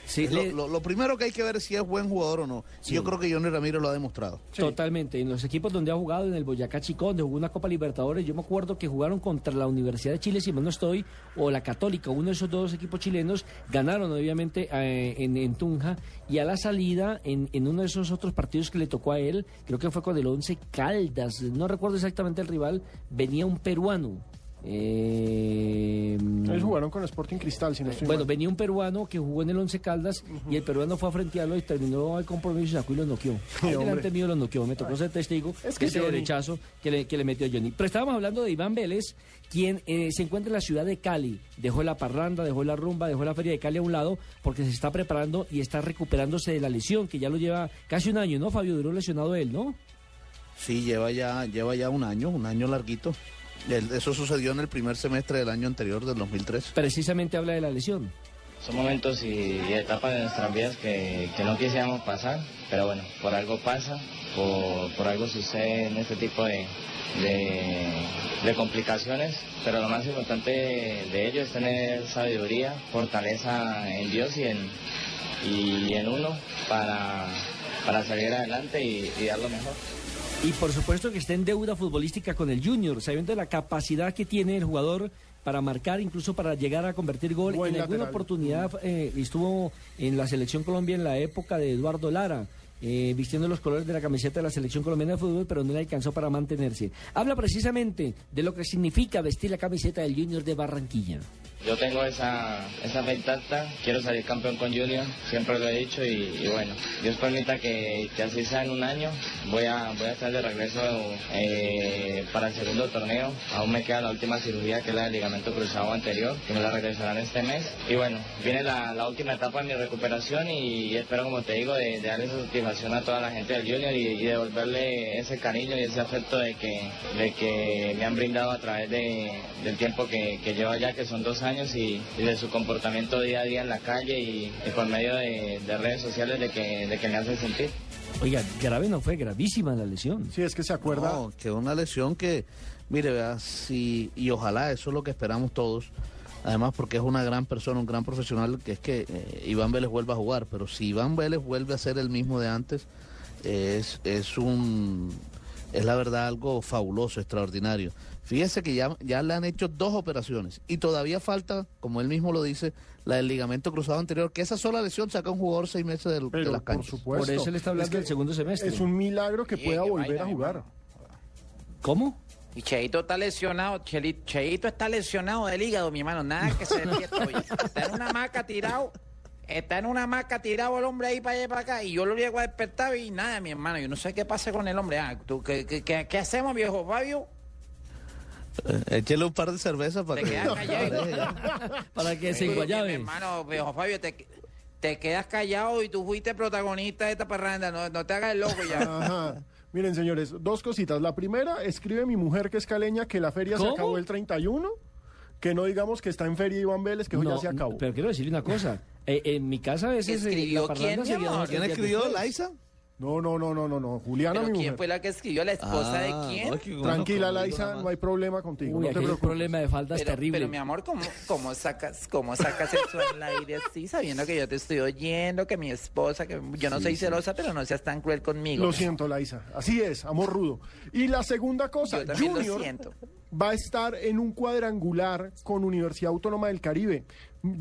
Sí, lo, le- lo- lo primero que hay que ver es si es buen jugador o no. Sí. Yo creo que Johnny Ramírez lo ha demostrado. Totalmente. En los equipos donde ha jugado, en el Boyacá Chicó, donde jugó una Copa Libertadores, yo me acuerdo que jugaron contra la Universidad de Chile, si mal no estoy, o la Católica, uno de esos dos equipos chilenos, ganaron obviamente eh, en, en Tunja, y a la salida, en, en uno de esos otros partidos que le tocó a él, creo que fue con el Once Caldas, no recuerdo exactamente el rival, venía un peruano. Eh, Ellos jugaron con Sporting Cristal, si no estoy bueno, mal. venía un peruano que jugó en el Once Caldas y el peruano fue a frentearlo y terminó el compromiso y sacó y lo noqueó. Hombre. delante mío lo noqueó, me tocó ser testigo Es que de ese Johnny- derechazo que le, que le metió a Johnny. Pero estábamos hablando de Iván Vélez, quien eh, se encuentra en la ciudad de Cali. Dejó la parranda, dejó la rumba, dejó la feria de Cali a un lado porque se está preparando y está recuperándose de la lesión que ya lo lleva casi un año, ¿no, Fabio? Duró lesionado él, ¿no? Sí, lleva ya, lleva ya un año, un año larguito. Eso sucedió en el primer semestre del año anterior, del 2003. Precisamente habla de la lesión. Son momentos y, y etapas de nuestras vidas que, que no quisiéramos pasar, pero bueno, por algo pasa, por, por algo sucede en este tipo de, de, de complicaciones, pero lo más importante de ello es tener sabiduría, fortaleza en Dios y en, y en uno para, para salir adelante y, y dar lo mejor. Y por supuesto que está en deuda futbolística con el Junior, sabiendo la capacidad que tiene el jugador para marcar, incluso para llegar a convertir gol. Buen en alguna lateral. oportunidad eh, estuvo en la selección Colombia en la época de Eduardo Lara. eh, vistiendo los colores de la camiseta de la selección colombiana de fútbol, pero no le alcanzó para mantenerse. Habla precisamente de lo que significa vestir la camiseta del Junior de Barranquilla. Yo tengo esa, esa fe intacta, quiero salir campeón con Junior, siempre lo he dicho y, bueno, Dios permita que, que así sea en un año. Voy a, voy a estar de regreso eh, para el segundo torneo, aún me queda la última cirugía que es la del ligamento cruzado anterior, que me la regresarán este mes. Y bueno, viene la, la última etapa de mi recuperación y, espero, como te digo, de, de darle esa satisfacción a toda la gente del Junior y, y devolverle ese cariño y ese afecto de que, de que me han brindado a través de, del tiempo que, que llevo allá, que son dos años, y, y de su comportamiento día a día en la calle y, y por medio de, de redes sociales de que, de que me hacen sentir. Oiga, grave no fue, gravísima la lesión. Sí, es que se acuerda. No, que una lesión que, mire, vea, si, y ojalá eso es lo que esperamos todos. Además, porque es una gran persona, un gran profesional, que es que eh, Iván Vélez vuelva a jugar. Pero si Iván Vélez vuelve a ser el mismo de antes, es, es un es la verdad algo fabuloso, extraordinario. Fíjese que ya, ya le han hecho dos operaciones y todavía falta, como él mismo lo dice, la del ligamento cruzado anterior, que esa sola lesión saca a un jugador seis meses del- de, Pero, las por canchas. supuesto. Por eso le está hablando Es que del segundo semestre. Es un milagro que Sí, pueda que volver a jugar. ¿Cómo? Y Cheito está lesionado, Cheito está lesionado del hígado, mi hermano, nada que se despierta hoy. Está en una hamaca tirado, está en una hamaca tirado el hombre ahí para allá y para acá, y yo lo llego a despertar y nada, mi hermano, yo no sé qué pasa con el hombre. Ah, ¿tú, qué, qué- qué- qué hacemos, viejo Fabio? Échele un par de cervezas para Te que... quedas callado. Para que se enguayabe. hermano, viejo Fabio, te, te quedas callado y tú fuiste protagonista de esta parranda, no, no te hagas el loco ya. Ajá. Miren, señores, dos cositas. La primera, escribe mi mujer que es caleña que la feria ¿Cómo? se acabó el 31. Que no digamos que está en feria Iván Vélez, que No, ya se acabó. Pero quiero decirle una cosa. Eh, en mi casa a veces... eh, ¿Escribió la quién, ¿Quién escribió. Laisa? No, no, no, no, no, no. Juliana, ¿Pero mi quién mujer. fue la que escribió? ¿La esposa Ah, de quién? no, que uno Tranquila, Laisa, no hay problema contigo. Uy, no te un preocupes. problema de faldas Pero, terrible. pero mi amor, ¿cómo, cómo sacas, cómo sacas eso al aire así, sabiendo que yo te estoy oyendo, que mi esposa, que yo no soy celosa, pero no seas tan cruel conmigo? Lo siento, Laisa. Así es, amor rudo. Y la segunda cosa, Yo también lo Junior siento. va a estar en un cuadrangular con Universidad Autónoma del Caribe.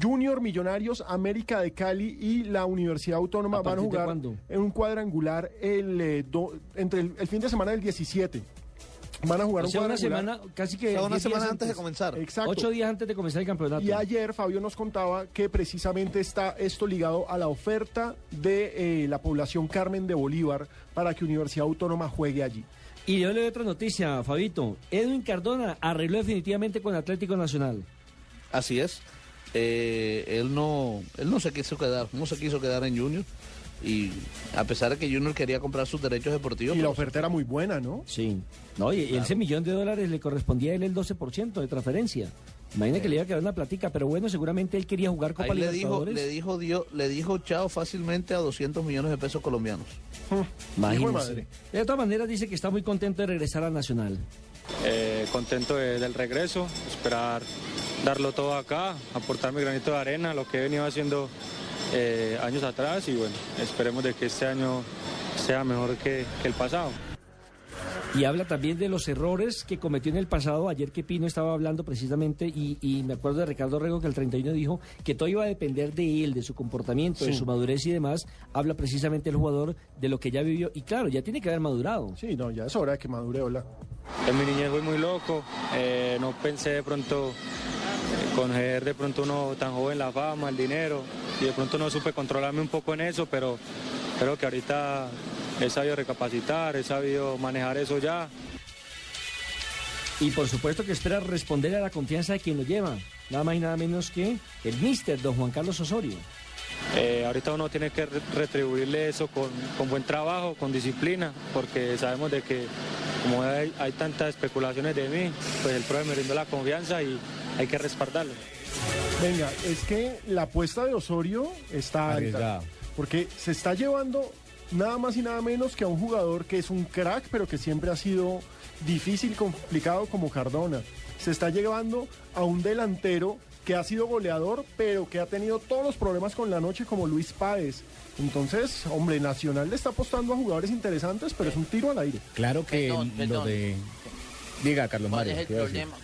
Junior, Millonarios, América de Cali y la Universidad Autónoma ¿A van a jugar en un cuadrangular el, eh, do- entre el, el fin de semana del 17. Van a jugar O un una cuadrangular. semana, casi que O sea, una 10 días semana antes de comenzar. Exacto. Ocho días antes de comenzar el campeonato. Y ayer Fabio nos contaba que precisamente está esto ligado a la oferta de eh, la población Carmen de Bolívar para que Universidad Autónoma juegue allí. Y yo le doy otra noticia, Fabito. Edwin Cardona arregló definitivamente con Atlético Nacional. Así es. Eh, él no él no se quiso quedar, no se quiso quedar en Junior. Y a pesar de que Junior quería comprar sus derechos deportivos. Y la oferta era muy buena, ¿no? Sí. No, y, y ese millón de dólares le correspondía a él el 12% de transferencia. Imagina que le iba a quedar una platica, pero bueno, seguramente él quería jugar Copa Ahí le dijo, le dijo Dio- le dijo chao fácilmente a 200 millones de pesos colombianos. Imagínese. De todas maneras dice que está muy contento de regresar a Nacional. Eh, contento de- del regreso, esperar darlo todo acá, aportar mi granito de arena, lo que he venido haciendo eh, años atrás y bueno, esperemos de que este año sea mejor que, que el pasado. Y habla también de los errores que cometió en el pasado. Ayer que Pino estaba hablando precisamente y, y me acuerdo de Ricardo Rego que el 31 dijo que todo iba a depender de él, de su comportamiento, de su madurez y demás. Habla precisamente el jugador de lo que ya vivió y claro, ya tiene que haber madurado. Sí, no, ya es hora de que madure, hola. En mi niñez fui muy loco, eh, no pensé de pronto eh, con ser de pronto uno tan joven la fama, el dinero y de pronto no supe controlarme un poco en eso, pero creo que ahorita he sabido recapacitar, he sabido manejar eso ya. Y por supuesto que espera responder a la confianza de quien lo lleva. Nada más y nada menos que el mister don Juan Carlos Osorio. Eh, ahorita uno tiene que re- retribuirle eso con, con buen trabajo, con disciplina, porque sabemos de que como hay, hay tantas especulaciones de mí, pues el profe me brindó la confianza y hay que respaldarlo. Venga, es que la apuesta de Osorio está alta. Porque se está llevando nada más y nada menos que a un jugador que es un crack, pero que siempre ha sido difícil, complicado como Cardona. Se está llevando a un delantero que ha sido goleador, pero que ha tenido todos los problemas con la noche como Luis Páez. Entonces, hombre, Nacional le está apostando a jugadores interesantes, pero es un tiro al aire. Claro que Perdón, lo de... Diga, Carlos ¿Cuál Mario.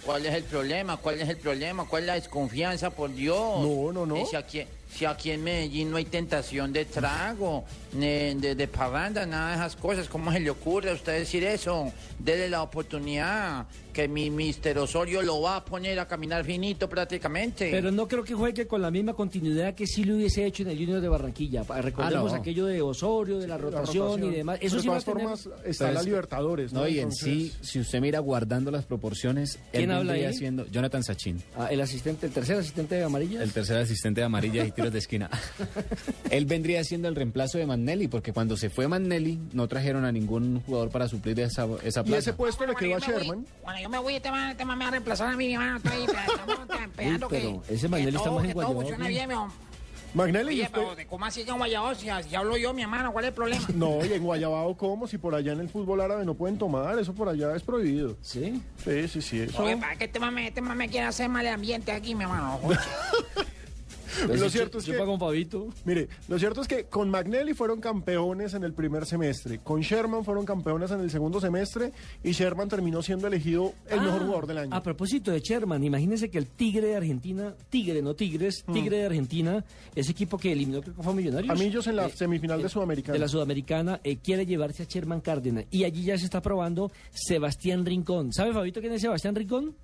¿Cuál es el problema? ¿Cuál es el problema? ¿Cuál es la desconfianza, por Dios? No, no, no. Si aquí, si aquí en Medellín no hay tentación de trago, ni de, de parranda, nada de esas cosas, ¿cómo se le ocurre a usted decir eso? Dele la oportunidad, que mi Mister Osorio lo va a poner a caminar finito prácticamente. Pero no creo que juegue con la misma continuidad que sí lo hubiese hecho en el Junior de Barranquilla. Recordemos Ah, no. aquello de Osorio, de la rotación, rotación. y demás. Eso de sí va a todas tener... formas, está Pero la es- Libertadores, ¿no? No, y en sí, si usted mira guardando las proporciones, ¿Quién él habla ahí? siendo Jonathan Sachin, Ah, el asistente, el tercer asistente de amarilla. el tercer asistente de amarillas y tiros de esquina. él vendría siendo el reemplazo de Magnelli, porque cuando se fue Magnelli no trajeron a ningún jugador para suplir esa, esa Y plaza. ese puesto le quedó a yo me voy. Sherman. Bueno, yo me voy, este man, este man me va a reemplazar a mí, mi hermano. Estoy estamos esperando que, pero ese Magnelli está más en que todo Guayabao, funcione ¿no? bien, mi hombre. Magnelli, ¿y Oye, usted? pero ¿cómo así que en Guayabao? Si, si hablo yo, mi hermano, ¿cuál es el problema? No, y en Guayabao, ¿cómo? Si por allá en el fútbol árabe no pueden tomar, eso por allá es prohibido. ¿Sí? Sí, sí, sí. Eso... Oye, para que este man, me, este man me quiere hacer mal ambiente aquí, mi hermano. Pues lo cierto es que, con Fabito. mire, lo cierto es que con Magnelli fueron campeones en el primer semestre, con Sherman fueron campeones en el segundo semestre y Sherman terminó siendo elegido el mejor Ah, jugador del año. A propósito de Sherman, imagínense que el Tigre de Argentina, Tigre, no Tigres, Mm. Tigre de Argentina, ese equipo que eliminó, creo que fue a Millonarios. A Millos en la eh, semifinal de eh, Sudamericana. De la Sudamericana, eh, quiere llevarse a Sherman Cárdenas. Y allí ya se está probando Sebastián Rincón. ¿Sabe, Fabito, quién es Sebastián Rincón?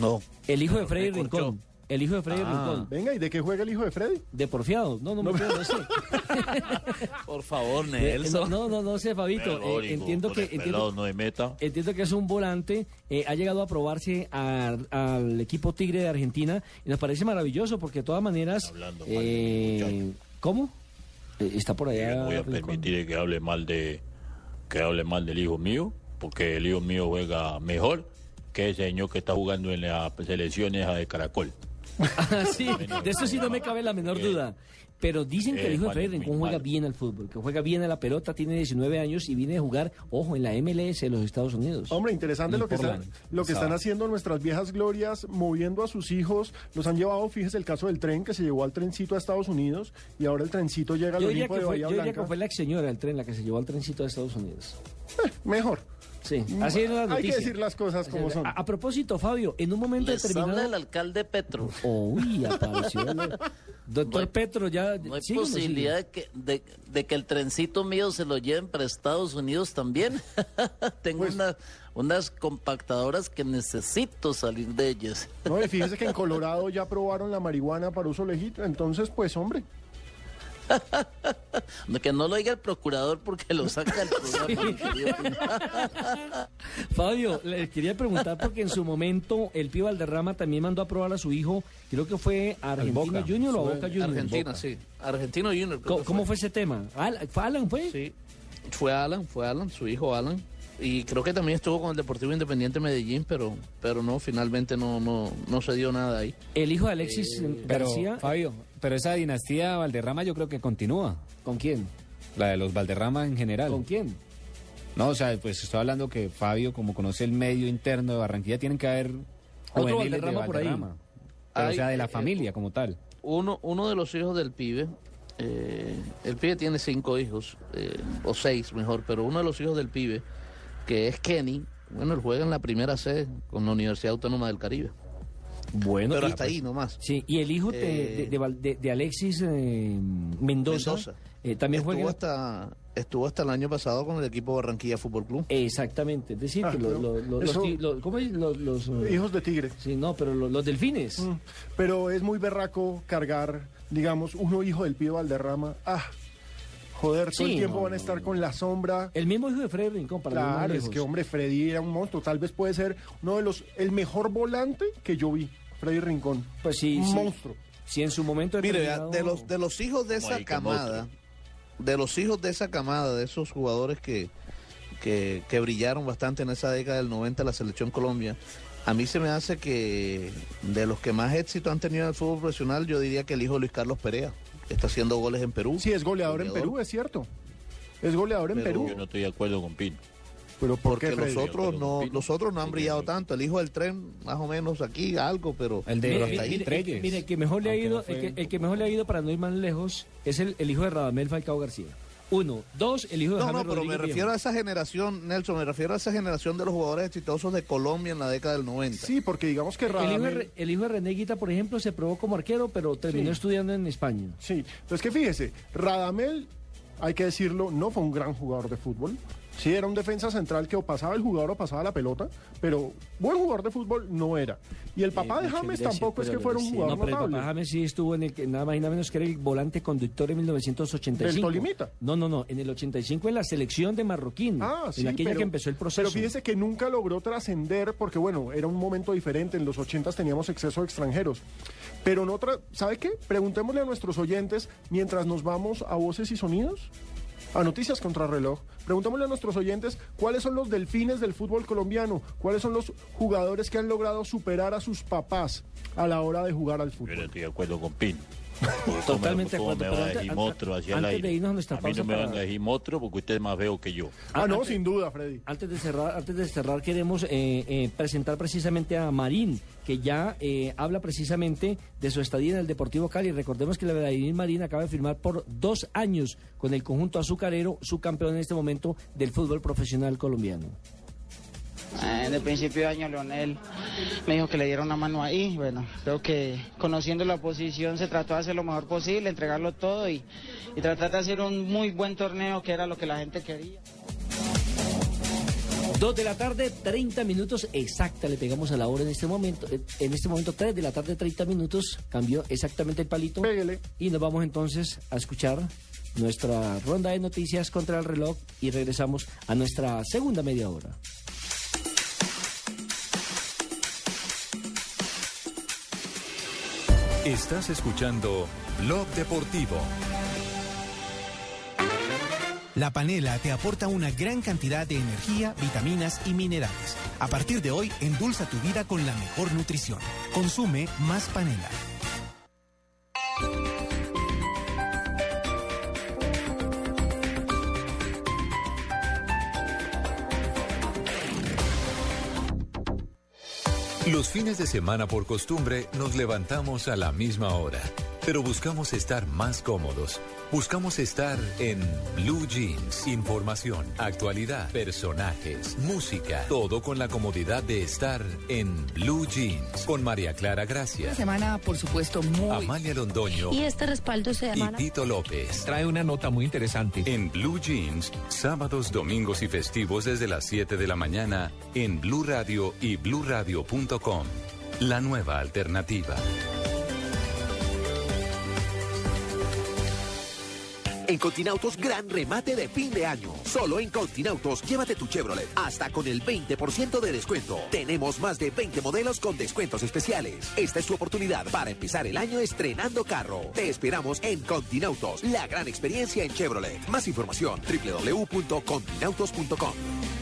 No. El hijo de Freddy. Rincón. El hijo de Freddy Ah, Rincón. Venga, ¿y de qué juega el hijo de Freddy? De porfiado. No, no me acuerdo, no sé. Por favor, Eh, Nelson. No, no, no sé, Fabito. Eh, entiendo que entiendo, no de meta. entiendo que es un volante. eh, ha llegado a probarse a- al equipo Tigre de Argentina y nos parece maravilloso porque de todas maneras. Hablando mal de mi eh, ¿Cómo? Eh, está por allá. no voy a Rincón. permitir que hable mal de que hable mal del hijo mío, porque el hijo mío juega mejor que ese señor que está jugando en las selecciones de Caracol. Ah, sí, de eso sí no me cabe la menor duda. Pero dicen que el Eh, hijo de Freddy Rincón juega bien al fútbol, que juega bien a la pelota, tiene 19 años y viene a jugar, ojo, en la MLS de los Estados Unidos. Hombre, interesante lo que, están, lo que están haciendo nuestras viejas glorias, moviendo a sus hijos. Los han llevado, fíjese el caso del tren que se llevó al trencito a Estados Unidos y ahora el trencito llega al Olimpo de fue, Bahía yo diría Blanca. que fue la ex señora del tren la que se llevó al trencito de Estados Unidos. Mejor. Sí, así es la Hay que noticia. decir las cosas como son. A, a propósito, Fabio, en un momento Les determinado... habla el alcalde Petro. Uy, apareció. el- Doctor Petro, ya... No hay ¿sigue o no posibilidad de que, de, de que el trencito mío se lo lleven para Estados Unidos también. Tengo Pues una- unas compactadoras que necesito salir de ellas. No, y fíjese que en Colorado ya aprobaron la marihuana para uso legítimo. Entonces, pues, hombre. Que no lo diga el procurador porque lo saca del programa. Fabio, le quería preguntar porque en su momento el Pío Valderrama también mandó a probar a su hijo, creo que fue a Argentina Boca. Junior o a Boca Junior. Argentina, Boca. sí. Argentino Junior. ¿Cómo, fue ese tema? ¿Fue Alan, fue? Sí. Fue Alan, fue Alan, su hijo Alan. Y creo que también estuvo con el Deportivo Independiente Medellín, pero, pero no, finalmente no, no, no se dio nada ahí. El hijo de Alexis Eh, Pero, García. Fabio, pero esa dinastía Valderrama yo creo que continúa. ¿Con quién? La de los Valderrama en general. ¿Con quién? No, o sea, pues estoy hablando que Fabio, como conoce el medio interno de Barranquilla, tienen que haber Otro juveniles de Valderrama por ahí. Pero, o sea, de la eh, familia como tal. Uno, uno de los hijos del pibe, eh, el pibe tiene cinco hijos, eh, o seis mejor, pero uno de los hijos del pibe, que es Kenny, bueno, él juega en la primera C con la Universidad Autónoma del Caribe. Bueno, pero y- hasta ahí nomás. Sí, y el hijo de, Eh, de- de Val- de- de Alexis eh, Mendoza, Mendoza. eh, también estuvo juega. hasta estuvo hasta el año pasado con el equipo Barranquilla Fútbol Club. Exactamente, es decir, Ah, que lo- pero lo- lo- los, eso- ti- lo- ¿cómo es? Los, los, Hijos de tigre. Sí, no, pero lo- los delfines. Mm, Pero es muy berraco cargar, digamos, uno hijo del pibe Valderrama. Ah, joder, todo Sí, el tiempo no, van a estar con la sombra. El mismo hijo de Freddy Rincón, para Claro, es que hombre, Freddy era un monstruo. Tal vez puede ser uno de los, el mejor volante que yo vi, Freddy Rincón. Pues sí, un sí. monstruo. Si en su momento Mire, de los de los hijos de esa camada, de los hijos de esa camada, de esos jugadores que, que, que brillaron bastante en esa década del 90 en la selección Colombia, a mí se me hace que de los que más éxito han tenido en el fútbol profesional, yo diría que el hijo de Luis Carlos Perea, que está haciendo goles en Perú. Sí, es goleador en. Perú, es cierto. Es goleador en Pero- Perú. Yo no estoy de acuerdo con Pino. Pero ¿por porque qué, los otros no, los otros no han brillado tanto. El hijo del tren, más o menos aquí algo, pero, El de- pero Mire, hasta ahí. mire, mire, mire, el que mejor le ha ido, el, que, el que mejor le ha ido para no ir más lejos es el, el hijo de Radamel Falcao García. Uno, dos, el hijo de No, James no, pero me refiero Viejo. a esa generación, Nelson, me refiero a esa generación de los jugadores exitosos de Colombia en la década del 90. Sí, porque digamos que El hijo, de, Radamel... El hijo de René Guita, por ejemplo, se probó como arquero, pero terminó Sí. estudiando en España. Sí, pero es que fíjese, Radamel, hay que decirlo, no fue un gran jugador de fútbol. Sí, era un defensa central que o pasaba el jugador o pasaba la pelota, pero buen jugador de fútbol no era. Y el papá Eh, de muchas James gracias, tampoco es que fuera un sí, jugador No, pero el notable. papá James sí estuvo en el que nada más y nada menos que era el volante conductor en 1985. ¿Del Tolimita? No, no, no, en el 85 en la selección de Marroquín. Ah, sí, en aquella pero, que empezó el proceso. Pero fíjese que nunca logró trascender porque, bueno, era un momento diferente. En los 80 teníamos exceso de extranjeros. Pero en otra, ¿sabe qué? Preguntémosle a nuestros oyentes mientras nos vamos a voces y sonidos. A Noticias contra Reloj. Preguntémosle a nuestros oyentes cuáles son los delfines del fútbol colombiano, cuáles son los jugadores que han logrado superar a sus papás a la hora de jugar al fútbol. estoy de acuerdo con Pin. Totalmente de ¿Cómo acuerdo, me pero antes- hacia de irnos a nuestra a mí no me van para- a decir motro porque usted es más feo que yo. Ah, no, antes- sin duda, Freddy. Antes de cerrar, antes de cerrar queremos eh, eh, presentar precisamente a Marín, que ya eh, habla precisamente de su estadía en el Deportivo Cali. Recordemos que la Vladimir Marín acaba de firmar por dos años con el conjunto azucarero, su campeón en este momento del fútbol profesional colombiano. Eh, En el principio de año Leonel me dijo que le diera una mano ahí. Bueno, creo que conociendo la posición se trató de hacer lo mejor posible, entregarlo todo y, y tratar de hacer un muy buen torneo que era lo que la gente quería. Dos de la tarde, 30 minutos exacta, le pegamos a la hora en este momento. Eh, En este momento, 3 de la tarde, 30 minutos, cambió exactamente el palito. Y nos vamos entonces a escuchar nuestra ronda de noticias contra el reloj y regresamos a nuestra segunda media hora. Estás escuchando Blog Deportivo. La panela te aporta una gran cantidad de energía, vitaminas y minerales. A partir de hoy, endulza tu vida con la mejor nutrición. Consume más panela. Los fines de semana por costumbre nos levantamos a la misma hora, pero buscamos estar más cómodos. Buscamos estar en Blue Jeans. Información, actualidad, personajes, música, todo con la comodidad de estar en Blue Jeans. Con María Clara Gracia, Una semana, por supuesto, muy... Amalia Londoño Y este respaldo se y llama... Tito López. Trae una nota muy interesante. En Blue Jeans, sábados, domingos y festivos desde las 7 de la mañana en Blue Radio y bluradio.com. La nueva alternativa. En Continautos, gran remate de fin de año. Solo en Continautos, llévate tu Chevrolet hasta con el 20% de descuento. Tenemos más de 20 modelos con descuentos especiales. Esta es tu oportunidad para empezar el año estrenando carro. Te esperamos en Continautos, la gran experiencia en Chevrolet. Más información, www.continautos.com.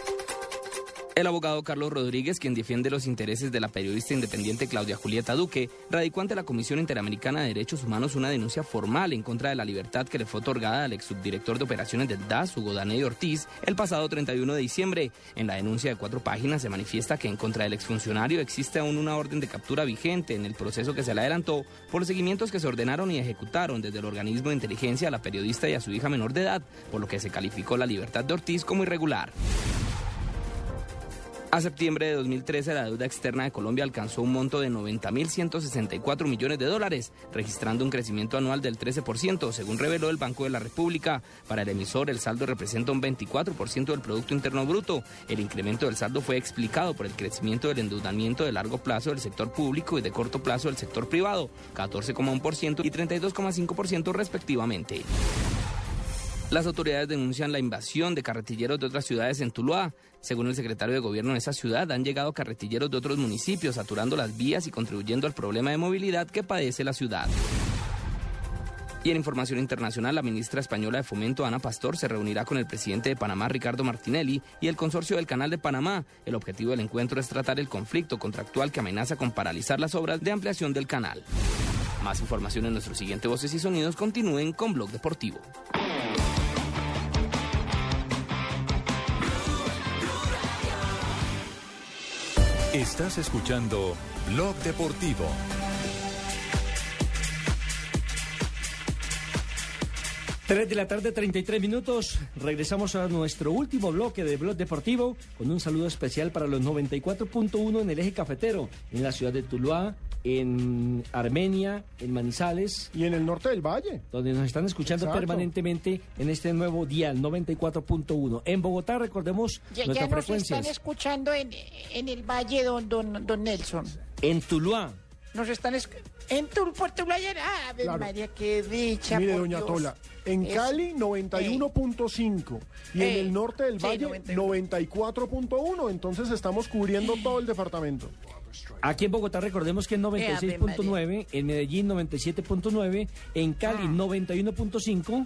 El abogado Carlos Rodríguez, quien defiende los intereses de la periodista independiente Claudia Julieta Duque, radicó ante la Comisión Interamericana de Derechos Humanos una denuncia formal en contra de la libertad que le fue otorgada al ex subdirector de operaciones del DAS, Hugo Daney Ortiz, el pasado 31 de diciembre. En la denuncia de cuatro páginas se manifiesta que en contra del exfuncionario existe aún una orden de captura vigente en el proceso que se le adelantó por los seguimientos que se ordenaron y ejecutaron desde el organismo de inteligencia a la periodista y a su hija menor de edad, por lo que se calificó la libertad de Ortiz como irregular. A septiembre de 2013, la deuda externa de Colombia alcanzó un monto de 90.164 millones de dólares, registrando un crecimiento anual del 13%, según reveló el Banco de la República. Para el emisor, el saldo representa un 24% del Producto Interno Bruto. El incremento del saldo fue explicado por el crecimiento del endeudamiento de largo plazo del sector público y de corto plazo del sector privado, 14,1% y 32,5% respectivamente. Las autoridades denuncian la invasión de carretilleros de otras ciudades en Tuluá. Según el secretario de gobierno de esa ciudad, han llegado carretilleros de otros municipios, saturando las vías y contribuyendo al problema de movilidad que padece la ciudad. Y en información internacional, la ministra española de Fomento, Ana Pastor, se reunirá con el presidente de Panamá, Ricardo Martinelli, y el consorcio del Canal de Panamá. El objetivo del encuentro es tratar el conflicto contractual que amenaza con paralizar las obras de ampliación del canal. Más información en nuestro siguiente Voces y Sonidos. Continúen con Blog Deportivo. Estás escuchando Blog Deportivo. Tres de la tarde, 33 minutos. Regresamos a nuestro último bloque de Blog Deportivo con un saludo especial para los 94.1 en el eje cafetero, en la ciudad de Tuluá, en Armenia, en Manizales. Y en el norte del valle. Donde nos están escuchando Exacto. permanentemente en este nuevo dial 94.1. En Bogotá, recordemos Ya, nuestras ya nos frecuencias. están escuchando en, en el Valle, don, don, don Nelson. En Tuluá, Nos están en tu Puerto Playa. Ah, Ave Claro. María, qué dicha. Mire, por doña Dios. Tola, en Es- Cali 91.5 y en Eh, el norte del sí, Valle 91. 94.1, entonces estamos cubriendo todo el departamento. Aquí en Bogotá recordemos que es 96.9, en Medellín 97.9, en Cali 91.5.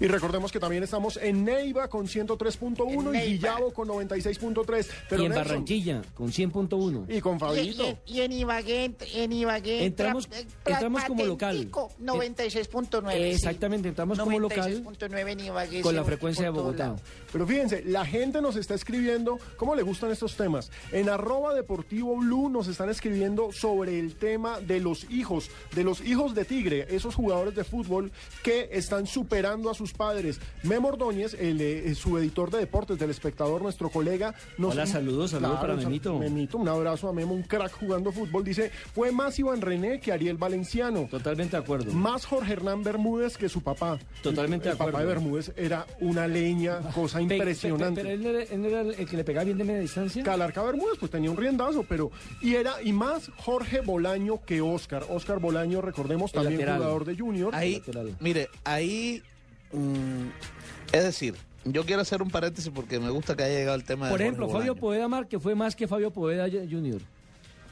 Y recordemos que también estamos en Neiva con 103.1 y Guillabo con 96.3. Pero y en Nelson, Barranquilla con 100.1. Y con Fabito. y- y en Ibagué, en Ibagué. Entramos- tra- entramos como local. patentico, 96.9. sí. Exactamente, entramos como local 96.9 en Ibagué. con la frecuencia de Bogotá. lado. Pero fíjense, la gente nos está escribiendo cómo le gustan estos temas. En arroba deportivo blue nos están escribiendo sobre el tema de los hijos, de los hijos de Tigre, esos jugadores de fútbol que están superando a sus padres. Memo Ordóñez, el, eh, su editor de deportes del espectador, nuestro colega, nos... Hola, saludos, saludos para sal- Memito. Memito, un abrazo a Memo, un crack jugando fútbol. Dice, fue más Iván René que Ariel Valenciano. Totalmente de acuerdo. Más Jorge Hernán Bermúdez que su papá. Totalmente el, de acuerdo. papá de Bermúdez era una leña, cosa Pe- pe- impresionante. Pero él era, él era el que le pegaba bien de media distancia. Calarca Bermúdez pues tenía un riendazo, pero y era y más Jorge Bolaño que Oscar. Oscar Bolaño, recordemos, El también lateral. jugador de Junior. Ahí, mire, ahí, mm, es decir, yo quiero hacer un paréntesis porque me gusta que haya llegado el tema de Por Jorge ejemplo, Fabio. Poveda Mar, que fue más que Fabio Poveda Junior.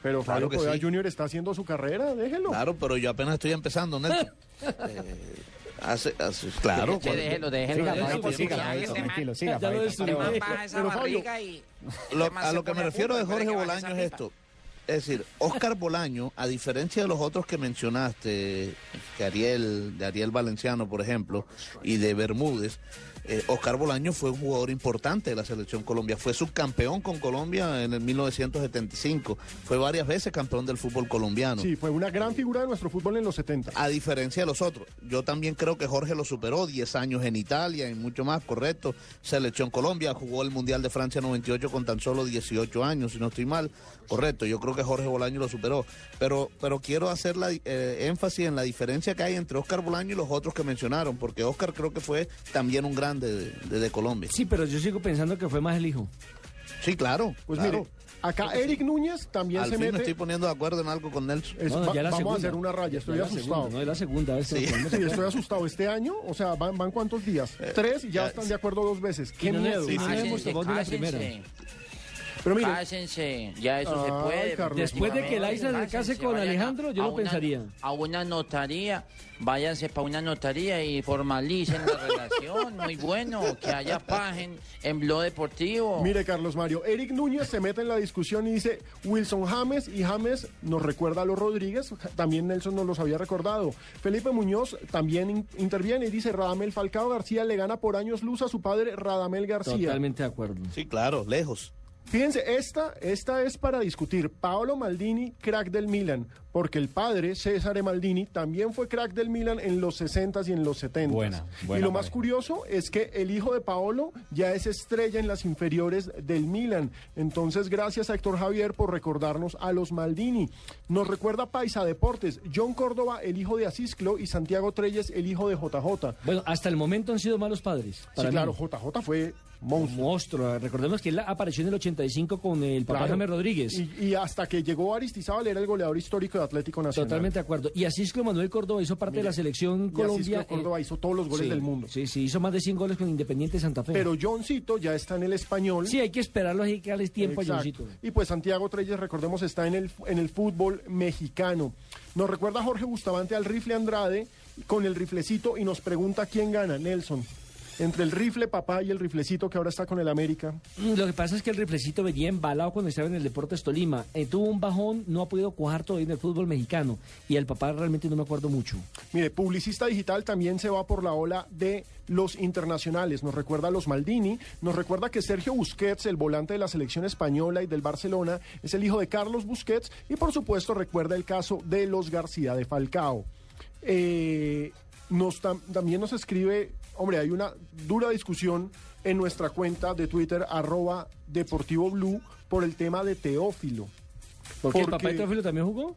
Pero Claro Fabio que Poveda sí. Junior está haciendo su carrera, déjelo. Claro, pero yo apenas estoy empezando, Nelson. Eh, hace, hace- claro. Déjelo, déjelo, Siga, siga, tranquilo, siga, ya lo. Pero- Fabio, y- Lo- a lo que me refiero de Jorge puede que baje Bolaño esa es esto. Es decir, Oscar Bolaño, a diferencia de los otros que mencionaste, que Ariel, de Ariel Valenciano, por ejemplo, y de Bermúdez, eh, Oscar Bolaño fue un jugador importante de la selección Colombia. Fue subcampeón con Colombia en el 1975. Fue varias veces campeón del fútbol colombiano. Sí, fue una gran figura de nuestro fútbol en los 70. A diferencia de los otros. Yo también creo que Jorge lo superó 10 años en Italia y mucho más, correcto. Selección Colombia jugó el Mundial de Francia 98 con tan solo 18 años, si no estoy mal. Correcto, yo creo que Jorge Bolaño lo superó. Pero, pero quiero hacer la, eh, énfasis en la diferencia que hay entre Oscar Bolaño y los otros que mencionaron, porque Oscar creo que fue también un grande de, de- de Colombia. Sí, pero yo sigo pensando que fue más el hijo. Sí, claro. Pues claro. mire, acá Eric Núñez también Al se fin me mete. estoy poniendo de acuerdo en algo con Nelson. Es- va- vamos a hacer una raya, estoy Ya la asustado. segunda, no, es la segunda vez que Sí, sí, estoy asustado. Este año, o sea, ¿van, van cuántos días? Tres y ya, ya- están de acuerdo dos veces. Qué miedo. no hemos tomado la cállense. primera. Pero mire, Cásense, ya eso se puede. Carlos, Después de que Laisa se case con a- Alejandro, yo a lo una- pensaría. A una notaría, váyanse para una notaría y formalicen la relación. Muy bueno, que haya paz en, en Blog Deportivo. Mire, Carlos Mario, Eric Núñez se mete en la discusión y dice Wilson James y James nos recuerda a los Rodríguez, también Nelson nos los había recordado. Felipe Muñoz también in- interviene y dice Radamel Falcao García le gana por años luz a su padre Radamel García. Totalmente de acuerdo. Sí, claro, lejos. Fíjense, esta, esta es para discutir. Paolo Maldini, crack del Milan, porque el padre, César Maldini, también fue crack del Milan en los 60s y en los 70s. Buena, y buena lo más curioso es que el hijo de Paolo ya es estrella en las inferiores del Milan. Entonces, gracias a Héctor Javier por recordarnos a los Maldini. Nos recuerda Paisa Deportes, John Córdoba, el hijo de Asisclo, y Santiago Treyes, el hijo de JJ. Bueno, hasta el momento han sido malos padres. Sí, claro. JJ fue monstruo. monstruo. Recordemos que él apareció en el 85 con el papá Claro. James Rodríguez. Y, y hasta que llegó Aristizábal era el goleador histórico de Atlético Nacional. Totalmente de acuerdo. Y así es que Manuel Córdoba hizo parte de la selección Colombia. Córdoba eh, hizo todos los goles sí, del mundo. Sí, sí, hizo más de 100 goles con Independiente Santa Fe. Pero Johncito ya está en el español. Sí, hay que esperarlo, hay que darles tiempo Exacto. a Johncito. Y pues Santiago Treyes, recordemos, está en el, en el fútbol mexicano. Nos recuerda Jorge Bustamante al rifle Andrade con el riflecito y nos pregunta quién gana, Nelson. Entre el rifle papá y el riflecito que ahora está con el América. Lo que pasa es que el riflecito venía embalado cuando estaba en el Deportes Tolima. Eh, tuvo un bajón, no ha podido cuajar todavía en el fútbol mexicano. Y el papá realmente no me acuerdo mucho. Mire, Publicista Digital también se va por la ola de los internacionales. Nos recuerda a los Maldini, nos recuerda que Sergio Busquets, el volante de la selección española y del Barcelona, es el hijo de Carlos Busquets y por supuesto recuerda el caso de los García de Falcao. Eh, nos tam- también nos escribe, hombre, hay una dura discusión en nuestra cuenta de Twitter, arroba Deportivo Blue, por el tema de Teófilo. ¿Por qué el papá de Teófilo también jugó?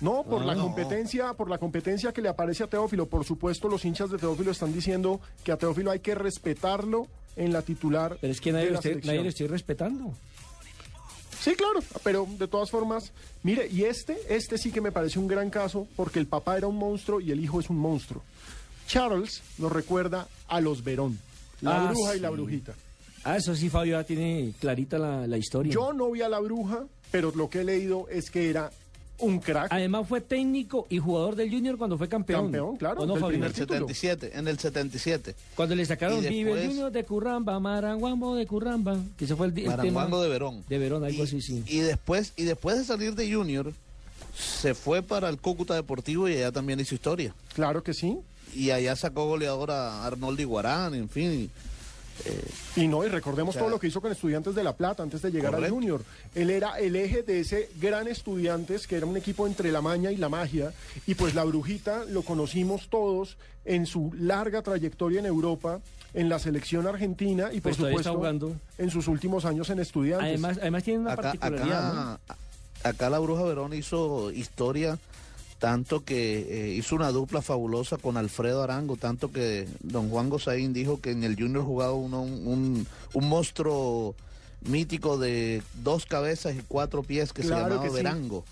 no, por Ah. la No. competencia, por la competencia que le aparece a Teófilo. Por supuesto, los hinchas de Teófilo están diciendo que a Teófilo hay que respetarlo en la titular. Pero es que nadie, de lo la estoy, selección. nadie lo estoy respetando. Sí, claro, pero de todas formas, mire, y este, este sí que me parece un gran caso porque el papá era un monstruo y el hijo es un monstruo. Charles nos recuerda a los Verón, la Ah, bruja y la brujita. Ah, eso sí, Fabio, ya tiene clarita la, la historia. Yo no vi a la bruja, pero lo que he leído es que era un crack. Además fue técnico y jugador del Junior cuando fue campeón. Campeón, claro, ¿O no, Fabio? En el 77, en el 77. Cuando le sacaron Y Vive el después- Junior de Curramba, Maranguambo de Curramba, que ese fue el, el tema. Maranguango de Verón. De Verón, algo así, sí. Y después, y después de salir de Junior, se fue para el Cúcuta Deportivo y allá también hizo historia. Claro que sí. Y allá sacó goleador a Arnoldo Iguarán, en fin. Y no, y recordemos O sea, todo lo que hizo con Estudiantes de La Plata antes de llegar al. Junior. Él era el eje de ese gran Estudiantes, que era un equipo entre la maña y la magia. Y pues la Brujita lo conocimos todos en su larga trayectoria en Europa, en la selección argentina y por Pues supuesto jugando. en sus últimos años en Estudiantes. Además, además tiene una Acá, particularidad, acá la Bruja Verón hizo historia, tanto que eh, hizo una dupla fabulosa con Alfredo Arango, tanto que don Juan Gozaín dijo que en el Junior jugaba uno, un, un, un monstruo mítico de dos cabezas y cuatro pies que Claro se llamaba que sí. Verango.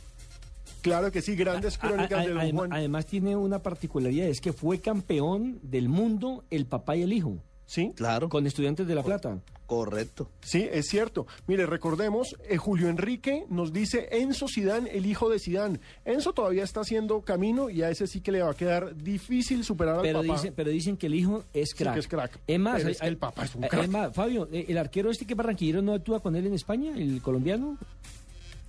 Claro que sí, grandes A- a- crónicas de Don Juan. además tiene una particularidad, es que fue campeón del mundo el papá y el hijo. Sí. Claro. Con estudiantes de La Plata. Correcto. Sí, es cierto. Mire, recordemos, eh, Julio Enrique nos dice Enzo Sidán, el hijo de Sidán. Enzo todavía está haciendo camino y a ese sí que le va a quedar difícil superar al Pero, papá. dicen, pero dicen que el hijo es Sí crack. que es crack. Es más, hay- el papá es un eh, crack. es más, Fabio, eh, el arquero este que barranquillero no actúa con él en España, el colombiano.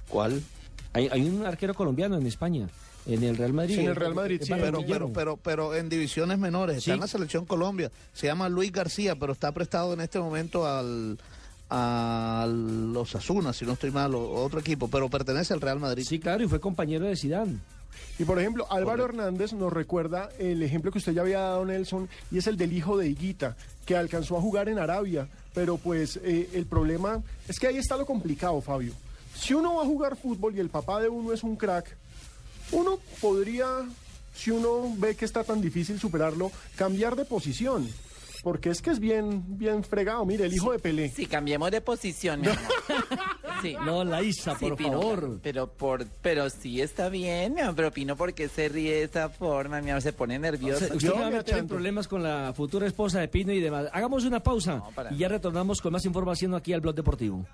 ¿Cuál? Hay, hay un arquero colombiano en España, en el Real Madrid. Sí, en el Real Madrid, sí. Pero, pero, pero en divisiones menores, está Sí. en la selección Colombia. Se llama Luis García, pero está prestado en este momento al a los Asunas, si no estoy mal, o otro equipo, pero pertenece al Real Madrid. Sí, claro, y fue compañero de Sidán. Y por ejemplo, Álvaro Hernández nos recuerda el ejemplo que usted ya había dado, Nelson, y es el del hijo de Higuita, que alcanzó a jugar en Arabia. Pero pues eh, el problema es que ahí está lo complicado, Fabio. Si uno va a jugar fútbol y el papá de uno es un crack, uno podría, si uno ve que está tan difícil superarlo, cambiar de posición. Porque es que es bien, bien fregado. Mire, el hijo de Pelé. Sí, cambiemos de posición, mi amor. Sí. No, Laisa, Sí, por Pino, favor. Pero por, pero sí está bien, mi amor, pero Pino, ¿por qué se ríe de esa forma? Mi amor, se pone nervioso. Usted, usted va a meter en problemas con la futura esposa de Pino y demás. Hagamos una pausa para y ya retornamos con más información aquí al Blog Deportivo.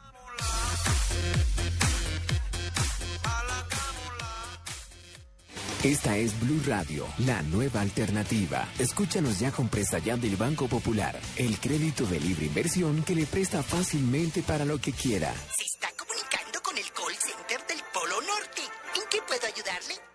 Esta es Blue Radio, la nueva alternativa. Escúchanos ya con presta del Banco Popular, el crédito de libre inversión que le presta fácilmente para lo que quiera. Se está comunicando con el call center del Polo Norte. ¿En qué puedo ayudarle?